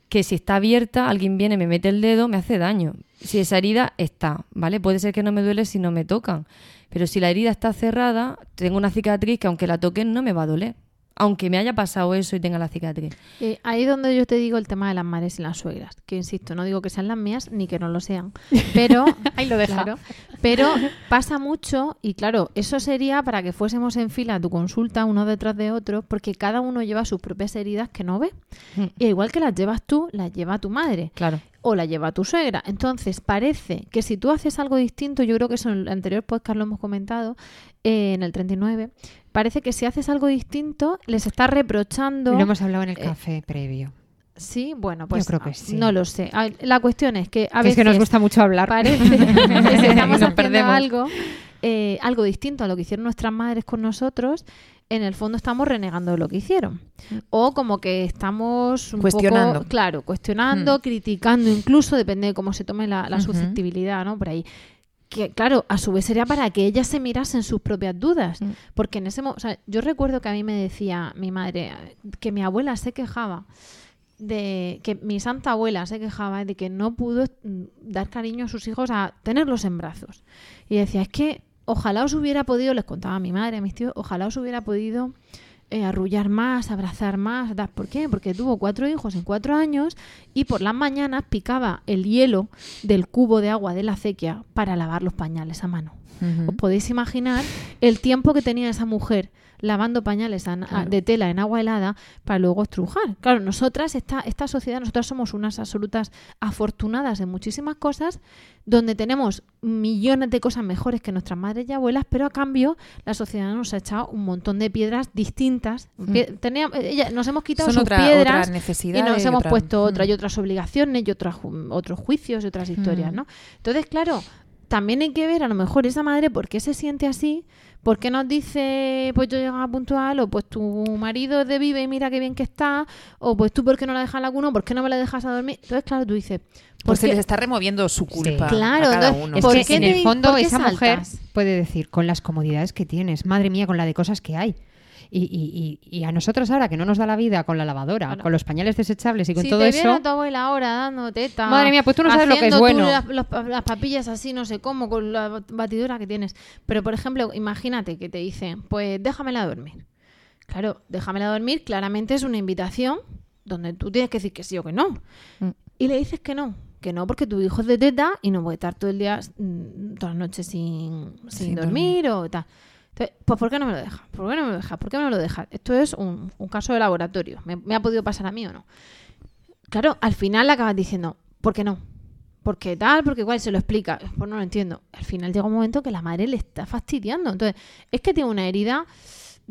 que si está abierta, alguien viene, me mete el dedo, me hace daño. Si esa herida está, ¿vale? Puede ser que no me duele si no me tocan. Pero si la herida está cerrada, tengo una cicatriz que aunque la toquen no me va a doler. Aunque me haya pasado eso y tenga la cicatriz. Eh, ahí es donde yo te digo el tema de las madres y las suegras, que insisto, no digo que sean las mías ni que no lo sean, pero Ahí lo deja. Claro. pero pasa mucho y claro, eso sería para que fuésemos en fila a tu consulta uno detrás de otro, porque cada uno lleva sus propias heridas que no ve. Mm. Y igual que las llevas tú, las lleva tu madre Claro. O la lleva tu suegra. Entonces, parece que si tú haces algo distinto, yo creo que eso en el anterior podcast lo hemos comentado, eh, en el 39, parece que si haces algo distinto, les estás reprochando. Lo hemos hablado en el Eh, café previo. Sí, bueno, pues creo que ah, sí. no lo sé. A ver, La cuestión es que a Que es veces que nos gusta mucho hablar. parece que si estamos haciendo perdemos. algo, eh, algo distinto a lo que hicieron nuestras madres con nosotros, en el fondo estamos renegando de lo que hicieron. O como que estamos un Cuestionando. poco, claro, cuestionando, criticando incluso, depende de cómo se tome la, la susceptibilidad, ¿no? Por ahí. que claro, a su vez sería para que ellas se mirasen sus propias dudas. Mm. Porque en ese momento, sea, yo recuerdo que a mí me decía mi madre que mi abuela se quejaba de que mi santa abuela se quejaba de que no pudo mm, dar cariño a sus hijos a tenerlos en brazos. Y decía, es que ojalá os hubiera podido, les contaba a mi madre, a mis tíos, ojalá os hubiera podido eh, arrullar más, abrazar más. tal. ¿Por qué? Porque tuvo cuatro hijos en cuatro años y por las mañanas picaba el hielo del cubo de agua de la acequia para lavar los pañales a mano. ¿Os podéis imaginar el tiempo que tenía esa mujer lavando pañales a- a- de tela en agua helada para luego estrujar? Claro, nosotras, esta, esta sociedad, nosotras somos unas absolutas afortunadas en muchísimas cosas, donde tenemos millones de cosas mejores que nuestras madres y abuelas, pero a cambio la sociedad nos ha echado un montón de piedras distintas. Pie- teníamos- ella- nos hemos quitado Son sus otra- piedras otras y nos y hemos otra- puesto otras Mm. y otras obligaciones y otras otros juicios y otras historias, Mm. ¿no? Entonces, claro, también hay que ver a lo mejor esa madre por qué se siente así, por qué nos dice, pues yo llegaba puntual, o pues tu marido es de vive y mira qué bien que está, o pues tú por qué no la dejas a la cuna, por qué no me la dejas a dormir. Entonces, claro, tú dices, Pues ¿por se les está removiendo su culpa Sí. Claro, a cada entonces, uno. Es ¿Por que qué en el fondo esa mujer puede decir, con las comodidades que tienes, madre mía, con la de cosas que hay. Y, y- y- y a nosotros ahora, que no nos da la vida con la lavadora, Bueno. con los pañales desechables y con si todo te eso... tu abuela ahora dando teta. Madre mía, pues tú no sabes lo que es bueno. Las, papillas así, no sé cómo, con la batidora que tienes. Pero, por ejemplo, imagínate que te dicen, pues déjamela dormir. Claro, déjamela dormir, claramente es una invitación donde tú tienes que decir que sí o que no. Mm. Y le dices que no. Que no, porque tu hijo es de teta y no puede estar todo el día, mm, todas las noches sin, sin, Sin dormir, o tal. Entonces, pues ¿por qué no me lo dejas? ¿Por qué no me lo dejas? ¿Por qué no me lo dejas? Esto es un, caso de laboratorio. ¿Me, me ha podido pasar a mí o no? Claro, al final le acabas diciendo, ¿por qué no? ¿Por qué tal? ¿Por qué cuál? Se lo explica. Pues no lo entiendo. Al final llega un momento que la madre le está fastidiando. Entonces, es que tiene una herida.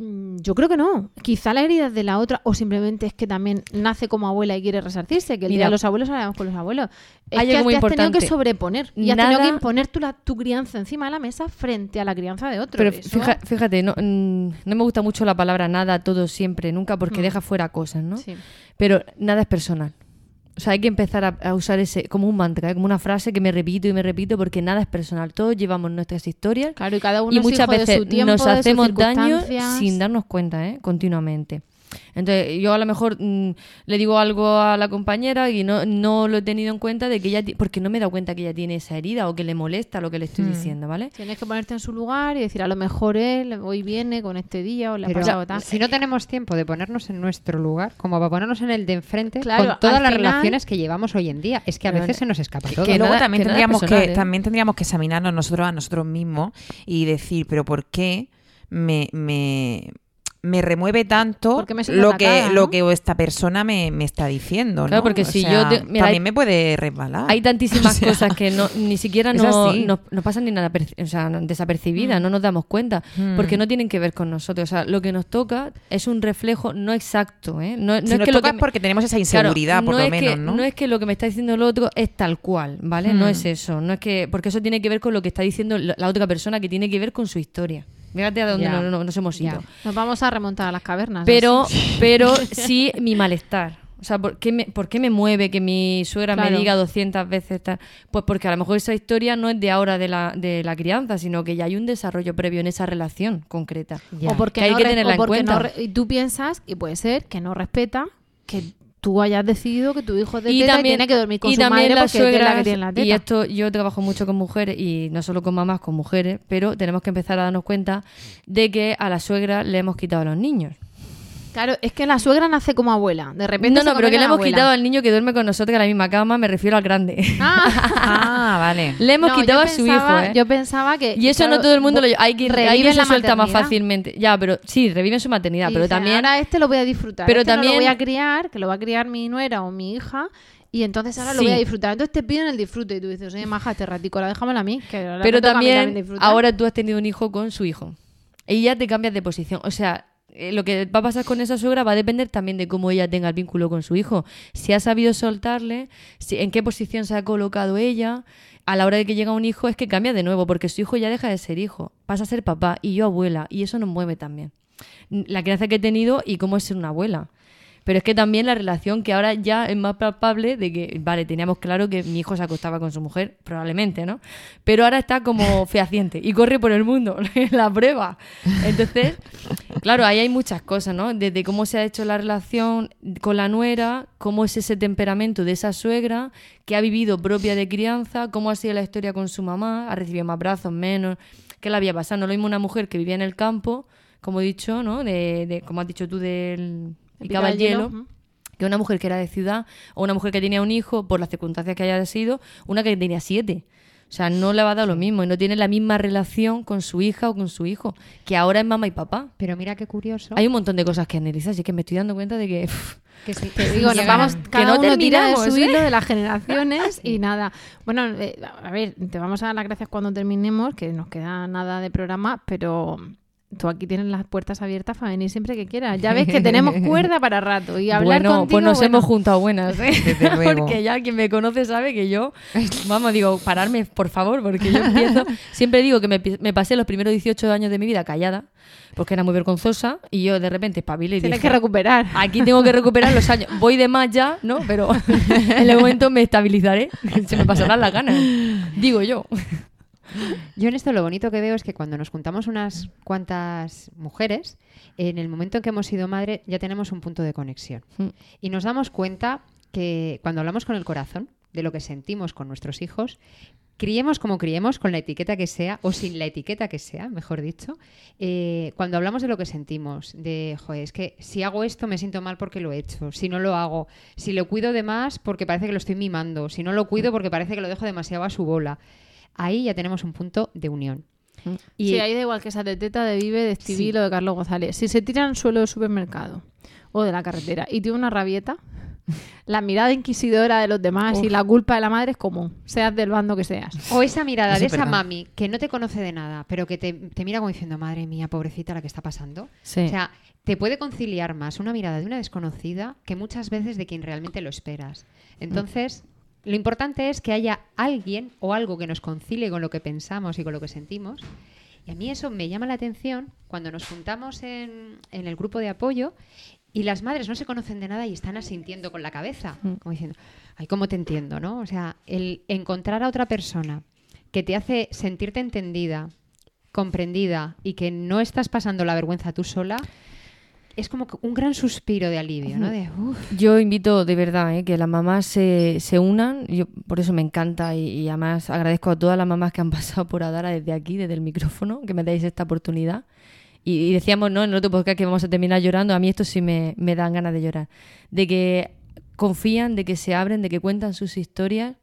Mm, Yo creo que no. Quizá la herida de la otra, o simplemente es que también nace como abuela y quiere resarcirse. Que el día de los abuelos hablamos con los abuelos. Es hay que algo muy has tenido que sobreponer y has tenido Nada- que imponer tu, la- tu crianza encima de la mesa frente a la crianza de otro. Pero Eso- fija- fíjate, no, mm, no me gusta mucho la palabra nada, todo, siempre, nunca, porque Mm. deja fuera cosas, ¿no? Sí. Pero nada es personal. O sea, hay que empezar a, a usar ese como un mantra, ¿eh? como una frase que me repito y me repito porque nada es personal. Todos llevamos nuestras historias Claro, y cada uno y es muchas hijo de veces su tiempo, nos hacemos daño sin darnos cuenta, ¿eh? continuamente. Entonces, yo a lo mejor mm, le digo algo a la compañera y no, no lo he tenido en cuenta de que ella, porque no me he dado cuenta que ella tiene esa herida o que le molesta lo que le estoy Hmm. diciendo, ¿vale? Tienes que ponerte en su lugar y decir, a lo mejor él hoy viene con este día o le ha pasado tal. si no tenemos tiempo de ponernos en nuestro lugar, como para ponernos en el de enfrente, Claro, con todas las final- relaciones que llevamos hoy en día, es que a veces se nos escapa todo. que que luego nada- también que tendríamos personal, que ¿eh? también tendríamos que examinarnos nosotros a nosotros mismos y decir pero por qué me, me, me remueve tanto ¿Por qué me lo que lo que esta persona me, me está diciendo Claro, ¿no? porque O si sea, yo te- mira, también hay- me puede resbalar Hay tantísimas O sea, cosas que no, ni siquiera no, no, no pasan ni nada o sea, no- desapercibidas, no nos damos cuenta, Mm. porque no tienen que ver con nosotros. O sea, lo que nos toca es un reflejo no exacto. ¿eh? No, no si es nos que lo toca que es porque tenemos esa Claro, inseguridad por lo menos que, ¿no? es que lo que me está diciendo el otro es tal cual, ¿vale? No Hmm. es eso. No es que, porque eso tiene que ver con lo que está diciendo la otra persona, que tiene que ver con su historia. Fíjate a dónde no- no- nos hemos ido. Nos vamos a remontar a las cavernas. Pero, pero sí mi malestar. O sea, ¿por qué, me, por qué me mueve que mi suegra Claro. me diga 200 veces tal? Pues porque a lo mejor esa historia no es de ahora de la, de la crianza, sino que ya hay un desarrollo previo en esa relación concreta. O porque Que hay no que tenerla o en cuenta. no y tú piensas, y puede ser, que no respeta que tú hayas decidido que tu hijo es de y teta también, y tiene que dormir con y su también madre las porque es la que suegras, tiene la teta. y esto yo trabajo mucho con mujeres y no solo con mamás, con mujeres, pero tenemos que empezar a darnos cuenta de que a la suegra le hemos quitado a los niños. Claro, es que la suegra nace como abuela. De repente No, no, pero que le hemos abuela. quitado al niño que duerme con nosotros en la misma cama, me refiero al grande. Ah, ah vale le hemos no, quitado a su pensaba- hijo, ¿eh? Yo pensaba que. Y eso claro, no todo el mundo lo hay que, quien se la suelta más fácilmente. Ya, pero sí, reviven su maternidad, Y pero dicen, también Ahora este lo voy a disfrutar. Pero este no también- lo voy a criar, que lo va a criar mi nuera o mi hija. Y entonces ahora lo voy a disfrutar. Entonces te piden el disfrute. Y tú dices, oye, maja, este ratico, la déjamela a mí. Que ahora pero toca a mí también disfrutar. ahora tú has tenido un hijo con su hijo. Y ya te cambias de posición. O sea, eh, lo que va a pasar con esa suegra va a depender también de cómo ella tenga el vínculo con su hijo. Si ha sabido soltarle, si, en qué posición se ha colocado ella. A la hora de que llega un hijo es que cambia de nuevo, porque su hijo ya deja de ser hijo, pasa a ser papá y yo abuela, y eso nos mueve también. La crianza que he tenido y cómo es ser una abuela. Pero es que también la relación que ahora ya es más palpable de que, vale, teníamos claro que mi hijo se acostaba con su mujer, probablemente, ¿no? Pero ahora está como fehaciente y corre por el mundo, la prueba. Entonces, claro, ahí hay muchas cosas, ¿no? Desde cómo se ha hecho la relación con la nuera, cómo es ese temperamento de esa suegra que ha vivido propia de crianza, cómo ha sido la historia con su mamá, ha recibido más brazos, menos, qué le había pasado. No lo mismo una mujer que vivía en el campo, como he dicho, ¿no? De, de- como has dicho tú, del picaba el hielo, que una mujer que era de ciudad o una mujer que tenía un hijo, por las circunstancias que haya sido, una que tenía siete. O sea, no le va a dar lo mismo y no tiene la misma relación con su hija o con su hijo, que ahora es mamá y papá. Pero mira qué curioso. Hay un montón de cosas que analizar, así que me estoy dando cuenta de que... que sí, Te digo, nos llegan- vamos, que cada no uno tira de su ¿eh? de las generaciones y nada. Bueno, eh, a ver, te vamos a dar las gracias cuando terminemos, que nos queda nada de programa, pero tú aquí tienes las puertas abiertas para venir siempre que quieras. Ya ves que tenemos cuerda para rato y hablar bueno, contigo, pues nos bueno. hemos juntado buenas, ¿eh? Porque ya quien me conoce sabe que yo, vamos, digo, pararme, por favor, porque yo empiezo, siempre digo que me, me pasé los primeros 18 años de mi vida callada, porque era muy vergonzosa, y yo de repente espabilé y Tienes dije, que recuperar. aquí tengo que recuperar los años. Voy de más ya, ¿no? Pero en el momento me estabilizaré, se me pasarán las ganas, digo yo. Yo en esto lo bonito que veo es que cuando nos juntamos unas cuantas mujeres, en el momento en que hemos sido madre ya tenemos un punto de conexión. Mm. Y nos damos cuenta que cuando hablamos con el corazón de lo que sentimos con nuestros hijos, criemos como criemos, con la etiqueta que sea, o sin la etiqueta que sea, mejor dicho, eh, cuando hablamos de lo que sentimos, de, joder, es que si hago esto me siento mal porque lo he hecho, si no lo hago, si lo cuido de más porque parece que lo estoy mimando, si no lo cuido porque parece que lo dejo demasiado a su bola, ahí ya tenemos un punto de unión. Y sí, ahí da igual que sea de Teta, de Vive, de Estivil Sí. o de Carlos González. Si se tira al suelo del supermercado o de la carretera y tiene una rabieta, la mirada inquisidora de los demás y la culpa de la madre es común, seas del bando que seas. O esa mirada de es esa verdad. mami que no te conoce de nada, pero que te, te mira como diciendo, madre mía, pobrecita la que está pasando. Sí. O sea, te puede conciliar más una mirada de una desconocida que muchas veces de quien realmente lo esperas. Entonces, lo importante es que haya alguien o algo que nos concilie con lo que pensamos y con lo que sentimos. Y a mí eso me llama la atención cuando nos juntamos en, en el grupo de apoyo y las madres no se conocen de nada y están asintiendo con la cabeza, como diciendo, ay, ¿cómo te entiendo? ¿no? O sea, el encontrar a otra persona que te hace sentirte entendida, comprendida y que no estás pasando la vergüenza tú sola, es como un gran suspiro de alivio, ¿no? De, "Uf". Yo invito de verdad ¿eh? que las mamás se, se unan, yo por eso me encanta y, y además agradezco a todas las mamás que han pasado por Adara desde aquí, desde el micrófono, que me dais esta oportunidad. Y, y decíamos, ¿no? En el otro podcast que vamos a terminar llorando, a mí esto sí me, me dan ganas de llorar. De que confían, de que se abren, de que cuentan sus historias,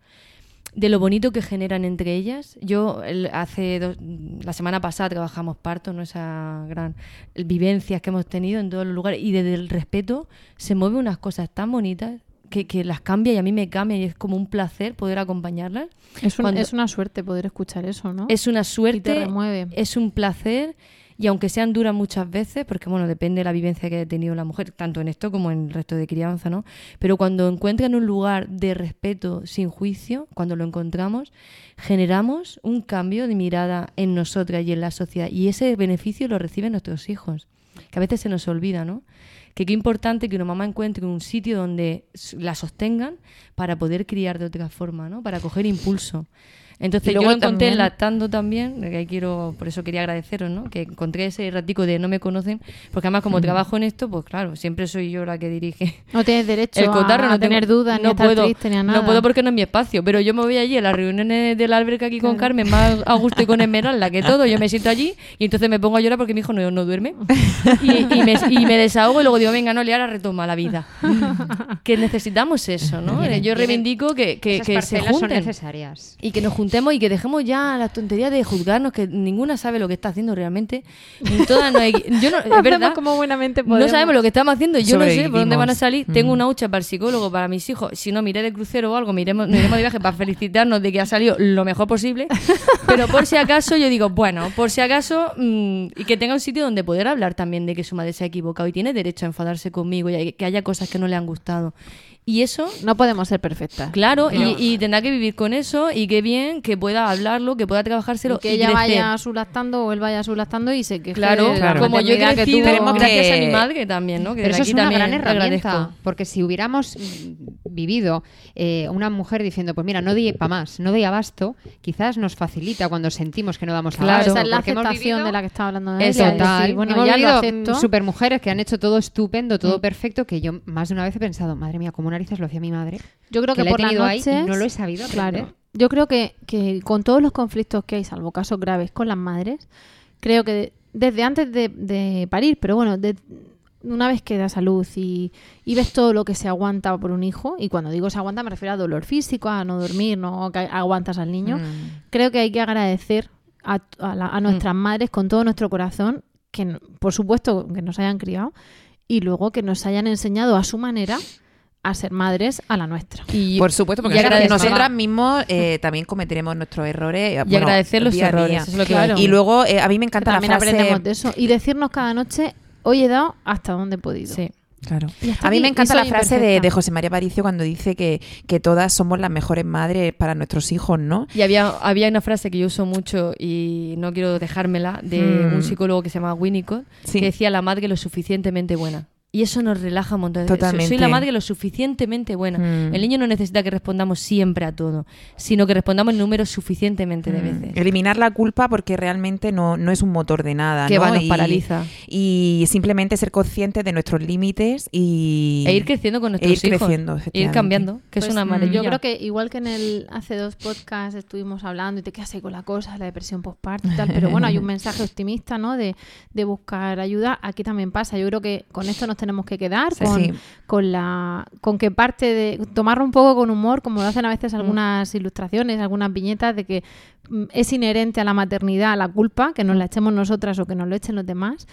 de lo bonito que generan entre ellas. Yo el- hace dos- la semana pasada trabajamos partos, ¿no? Esas gran vivencias que hemos tenido en todos los lugares y desde el respeto se mueven unas cosas tan bonitas que, que las cambia y a mí me cambia y es como un placer poder acompañarlas. Es, un- Cuando- es una suerte poder escuchar eso, ¿no? Es una y te suerte, remueve. es un placer y aunque sean duras muchas veces, porque bueno, depende de la vivencia que haya tenido la mujer, tanto en esto como en el resto de crianza, ¿no? Pero cuando encuentran un lugar de respeto sin juicio, cuando lo encontramos, generamos un cambio de mirada en nosotras y en la sociedad y ese beneficio lo reciben nuestros hijos, que a veces se nos olvida, ¿no? Que qué importante que una mamá encuentre un sitio donde la sostengan para poder criar de otra forma, ¿no? Para coger impulso. Entonces yo lo encontré también- lactando también, que ahí quiero, por eso quería agradeceros, ¿no? Que encontré ese ratico de no me conocen, porque además como trabajo en esto, pues claro, siempre soy yo la que dirige No tienes derecho el cotarro, a, no tener tengo- dudas, ni no estar puedo, triste, ni a nada. No puedo porque no es mi espacio, pero yo me voy allí a las reuniones del albergue aquí con Carmen, más a gusto y con Esmeralda que todo, yo me siento allí y entonces me pongo a llorar porque mi hijo no, no duerme y, y me, y me desahogo y luego digo, venga, no, le ahora retoma la vida. que necesitamos eso, ¿no? Yo reivindico que, que, que se parcelas son junten. necesarias. Y que nos juntemos y que dejemos ya las tonterías de juzgarnos, que ninguna sabe lo que está haciendo realmente. Ni todas no hay- Yo no, es verdad. como buenamente No podemos. sabemos lo que estamos haciendo. Yo no sé por dónde van a salir. Tengo Mm. una hucha para el psicólogo, para mis hijos. Si no, miré de crucero o algo, miremos, nos iremos de viaje para felicitarnos de que ha salido lo mejor posible. Pero por si acaso, yo digo, bueno, por si acaso, mm, y que tenga un sitio donde poder hablar también de que su madre se ha equivocado y tiene derecho a enfadarse conmigo y que haya cosas que no le han gustado. Y eso No podemos ser perfectas. Claro, y, y tendrá que vivir con eso y qué bien que pueda hablarlo, que pueda trabajárselo que y ella crecer. vaya sublactando o él vaya sublactando y se queje Claro, de como yo he que crecido tuvo. Esperemos gracias que- a mi madre también, ¿no? Que Pero eso aquí es una también gran herramienta, agradezco. porque si hubiéramos vivido eh, una mujer diciendo, pues mira, no doy para más, no doy abasto, quizás nos facilita cuando sentimos que no damos Claro. abasto. esa es la aceptación vivido- de la que estaba hablando Eso, Noelia, es Total. decir, bueno, Hemos ya lo vivido acepto. supermujeres que han hecho todo estupendo, todo Mm. perfecto, que yo más de una vez he pensado, madre mía, cómo lo hacía mi madre. Yo creo que, la por noches, y no lo he sabido aprender. Claro. Yo creo que, que con todos los conflictos que hay, salvo casos graves con las madres, creo que desde antes de, de parir, pero bueno, de- una vez que das a luz y, y ves todo lo que se aguanta por un hijo, y cuando digo se aguanta me refiero a dolor físico, a no dormir, no que aguantas al niño, Mm. creo que hay que agradecer a, a la- a nuestras madres con todo nuestro corazón, que por supuesto que nos hayan criado, y luego que nos hayan enseñado a su manera a ser madres a la nuestra. Y, Por supuesto, porque y nosotras- nosotras mismos eh, también cometeremos nuestros errores. y bueno, agradecer los día errores. día. eso es lo que Claro. iba a Y luego, eh, a mí me encanta la frase... aprendemos de eso. Y decirnos cada noche, hoy he dado hasta donde he podido. Sí. Claro. A mí me encanta la frase de, José María Paricio cuando dice que, que todas somos las mejores madres para nuestros hijos, ¿no? Y había, había una frase que yo uso mucho y no quiero dejármela, de Mm. un psicólogo que se llama Winnicott, Sí. que decía la madre lo suficientemente buena. Y eso nos relaja un montón. Soy- Totalmente. Soy la madre lo suficientemente buena. Mm. El niño no necesita que respondamos siempre a todo, sino que respondamos el número suficientemente de Mm. veces. Eliminar la culpa porque realmente no, no es un motor de nada. Que ¿no? va, nos Y- paraliza. Y simplemente ser conscientes de nuestros límites y... E ir creciendo con nuestros e ir hijos. creciendo, E ir cambiando, que es Pues, una mm, maravilla. Yo creo que igual que en el hace dos podcasts estuvimos hablando y te quedas ahí con la cosa, la depresión postparto y tal, pero bueno, hay un mensaje optimista, ¿no? De, de buscar ayuda. Aquí también pasa. Yo creo que con esto nos tenemos que quedar, Sí, con, sí. con la con que parte de tomarlo un poco con humor, como lo hacen a Mm. veces algunas ilustraciones, algunas viñetas de que mm, es inherente a la maternidad la culpa, que nos la echemos nosotras o que nos lo echen los demás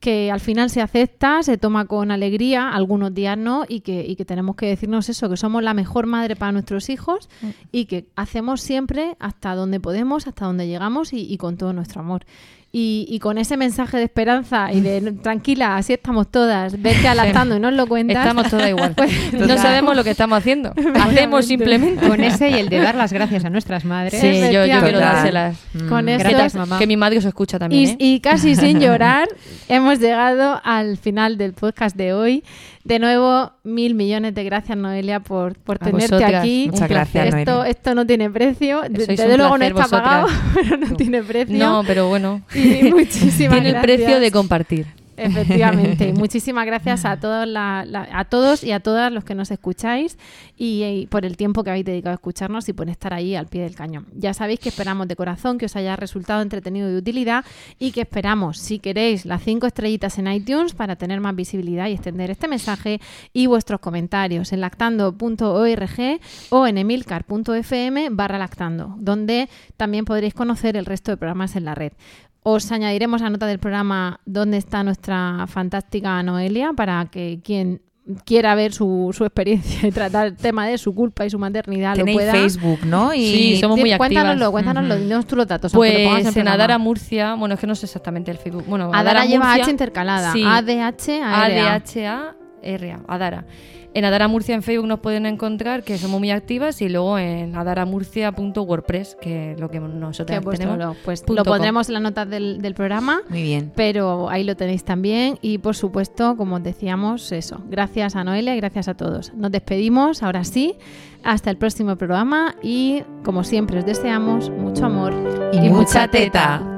que al final se acepta, se toma con alegría, algunos días no, y que, y que tenemos que decirnos eso, que somos la mejor madre para nuestros hijos y que hacemos siempre hasta donde podemos, hasta donde llegamos y, y con todo nuestro amor. Y, y con ese mensaje de esperanza y de tranquila, así estamos todas, vete alactando y nos lo cuentas. Estamos todas igual. Pues, no sabemos lo que estamos haciendo. Hacemos simplemente. Con ese y el de dar las gracias a nuestras madres. Sí, yo, yo quiero dárselas. Con Mm. Gracias, mamá. Que mi madre os escucha también. Y, ¿eh? y casi sin llorar, hemos llegado al final del podcast de hoy. De nuevo, mil millones de gracias, Noelia, por, por tenerte vosotras. aquí. Muchas gracias, Esto, Noelia. esto no tiene precio. Sois Desde luego no está pagado, vosotras. pero no tiene precio. No, pero bueno. Y muchísimas Tiene el precio de compartir. Efectivamente. Muchísimas gracias a todos, la- la- a todos y a todas los que nos escucháis y, y por el tiempo que habéis dedicado a escucharnos y por estar ahí al pie del cañón. Ya sabéis que esperamos de corazón que os haya resultado entretenido y de utilidad y que esperamos, si queréis, las cinco estrellitas en iTunes para tener más visibilidad y extender este mensaje y vuestros comentarios en lactando.org o en emilcar.fm barra lactando, donde también podréis conocer el resto de programas en la red. Os añadiremos a nota del programa dónde está nuestra fantástica Noelia para que quien quiera ver su, su experiencia y tratar el tema de su culpa y su maternidad lo Tenéis pueda. Facebook, ¿no? Y Sí, somos muy activas. Cuéntanoslo, cuéntanoslo, dinos tú los datos. lo Pues en. Adara Murcia, bueno, es que no sé exactamente el Facebook. Bueno, Adara lleva Murcia, H intercalada. Sí. ADH, ARA. ADHA-RA, Adara. En Adara Murcia en Facebook nos pueden encontrar que somos muy activas y luego en adaramurcia.wordpress, que es lo que nosotros tenemos. Pues lo com. pondremos en las notas del, del programa. Muy bien. Pero ahí lo tenéis también y por supuesto, como os decíamos, eso. Gracias a Noelia y gracias a todos. Nos despedimos, ahora sí, hasta el próximo programa y como siempre os deseamos mucho amor Y mucha teta.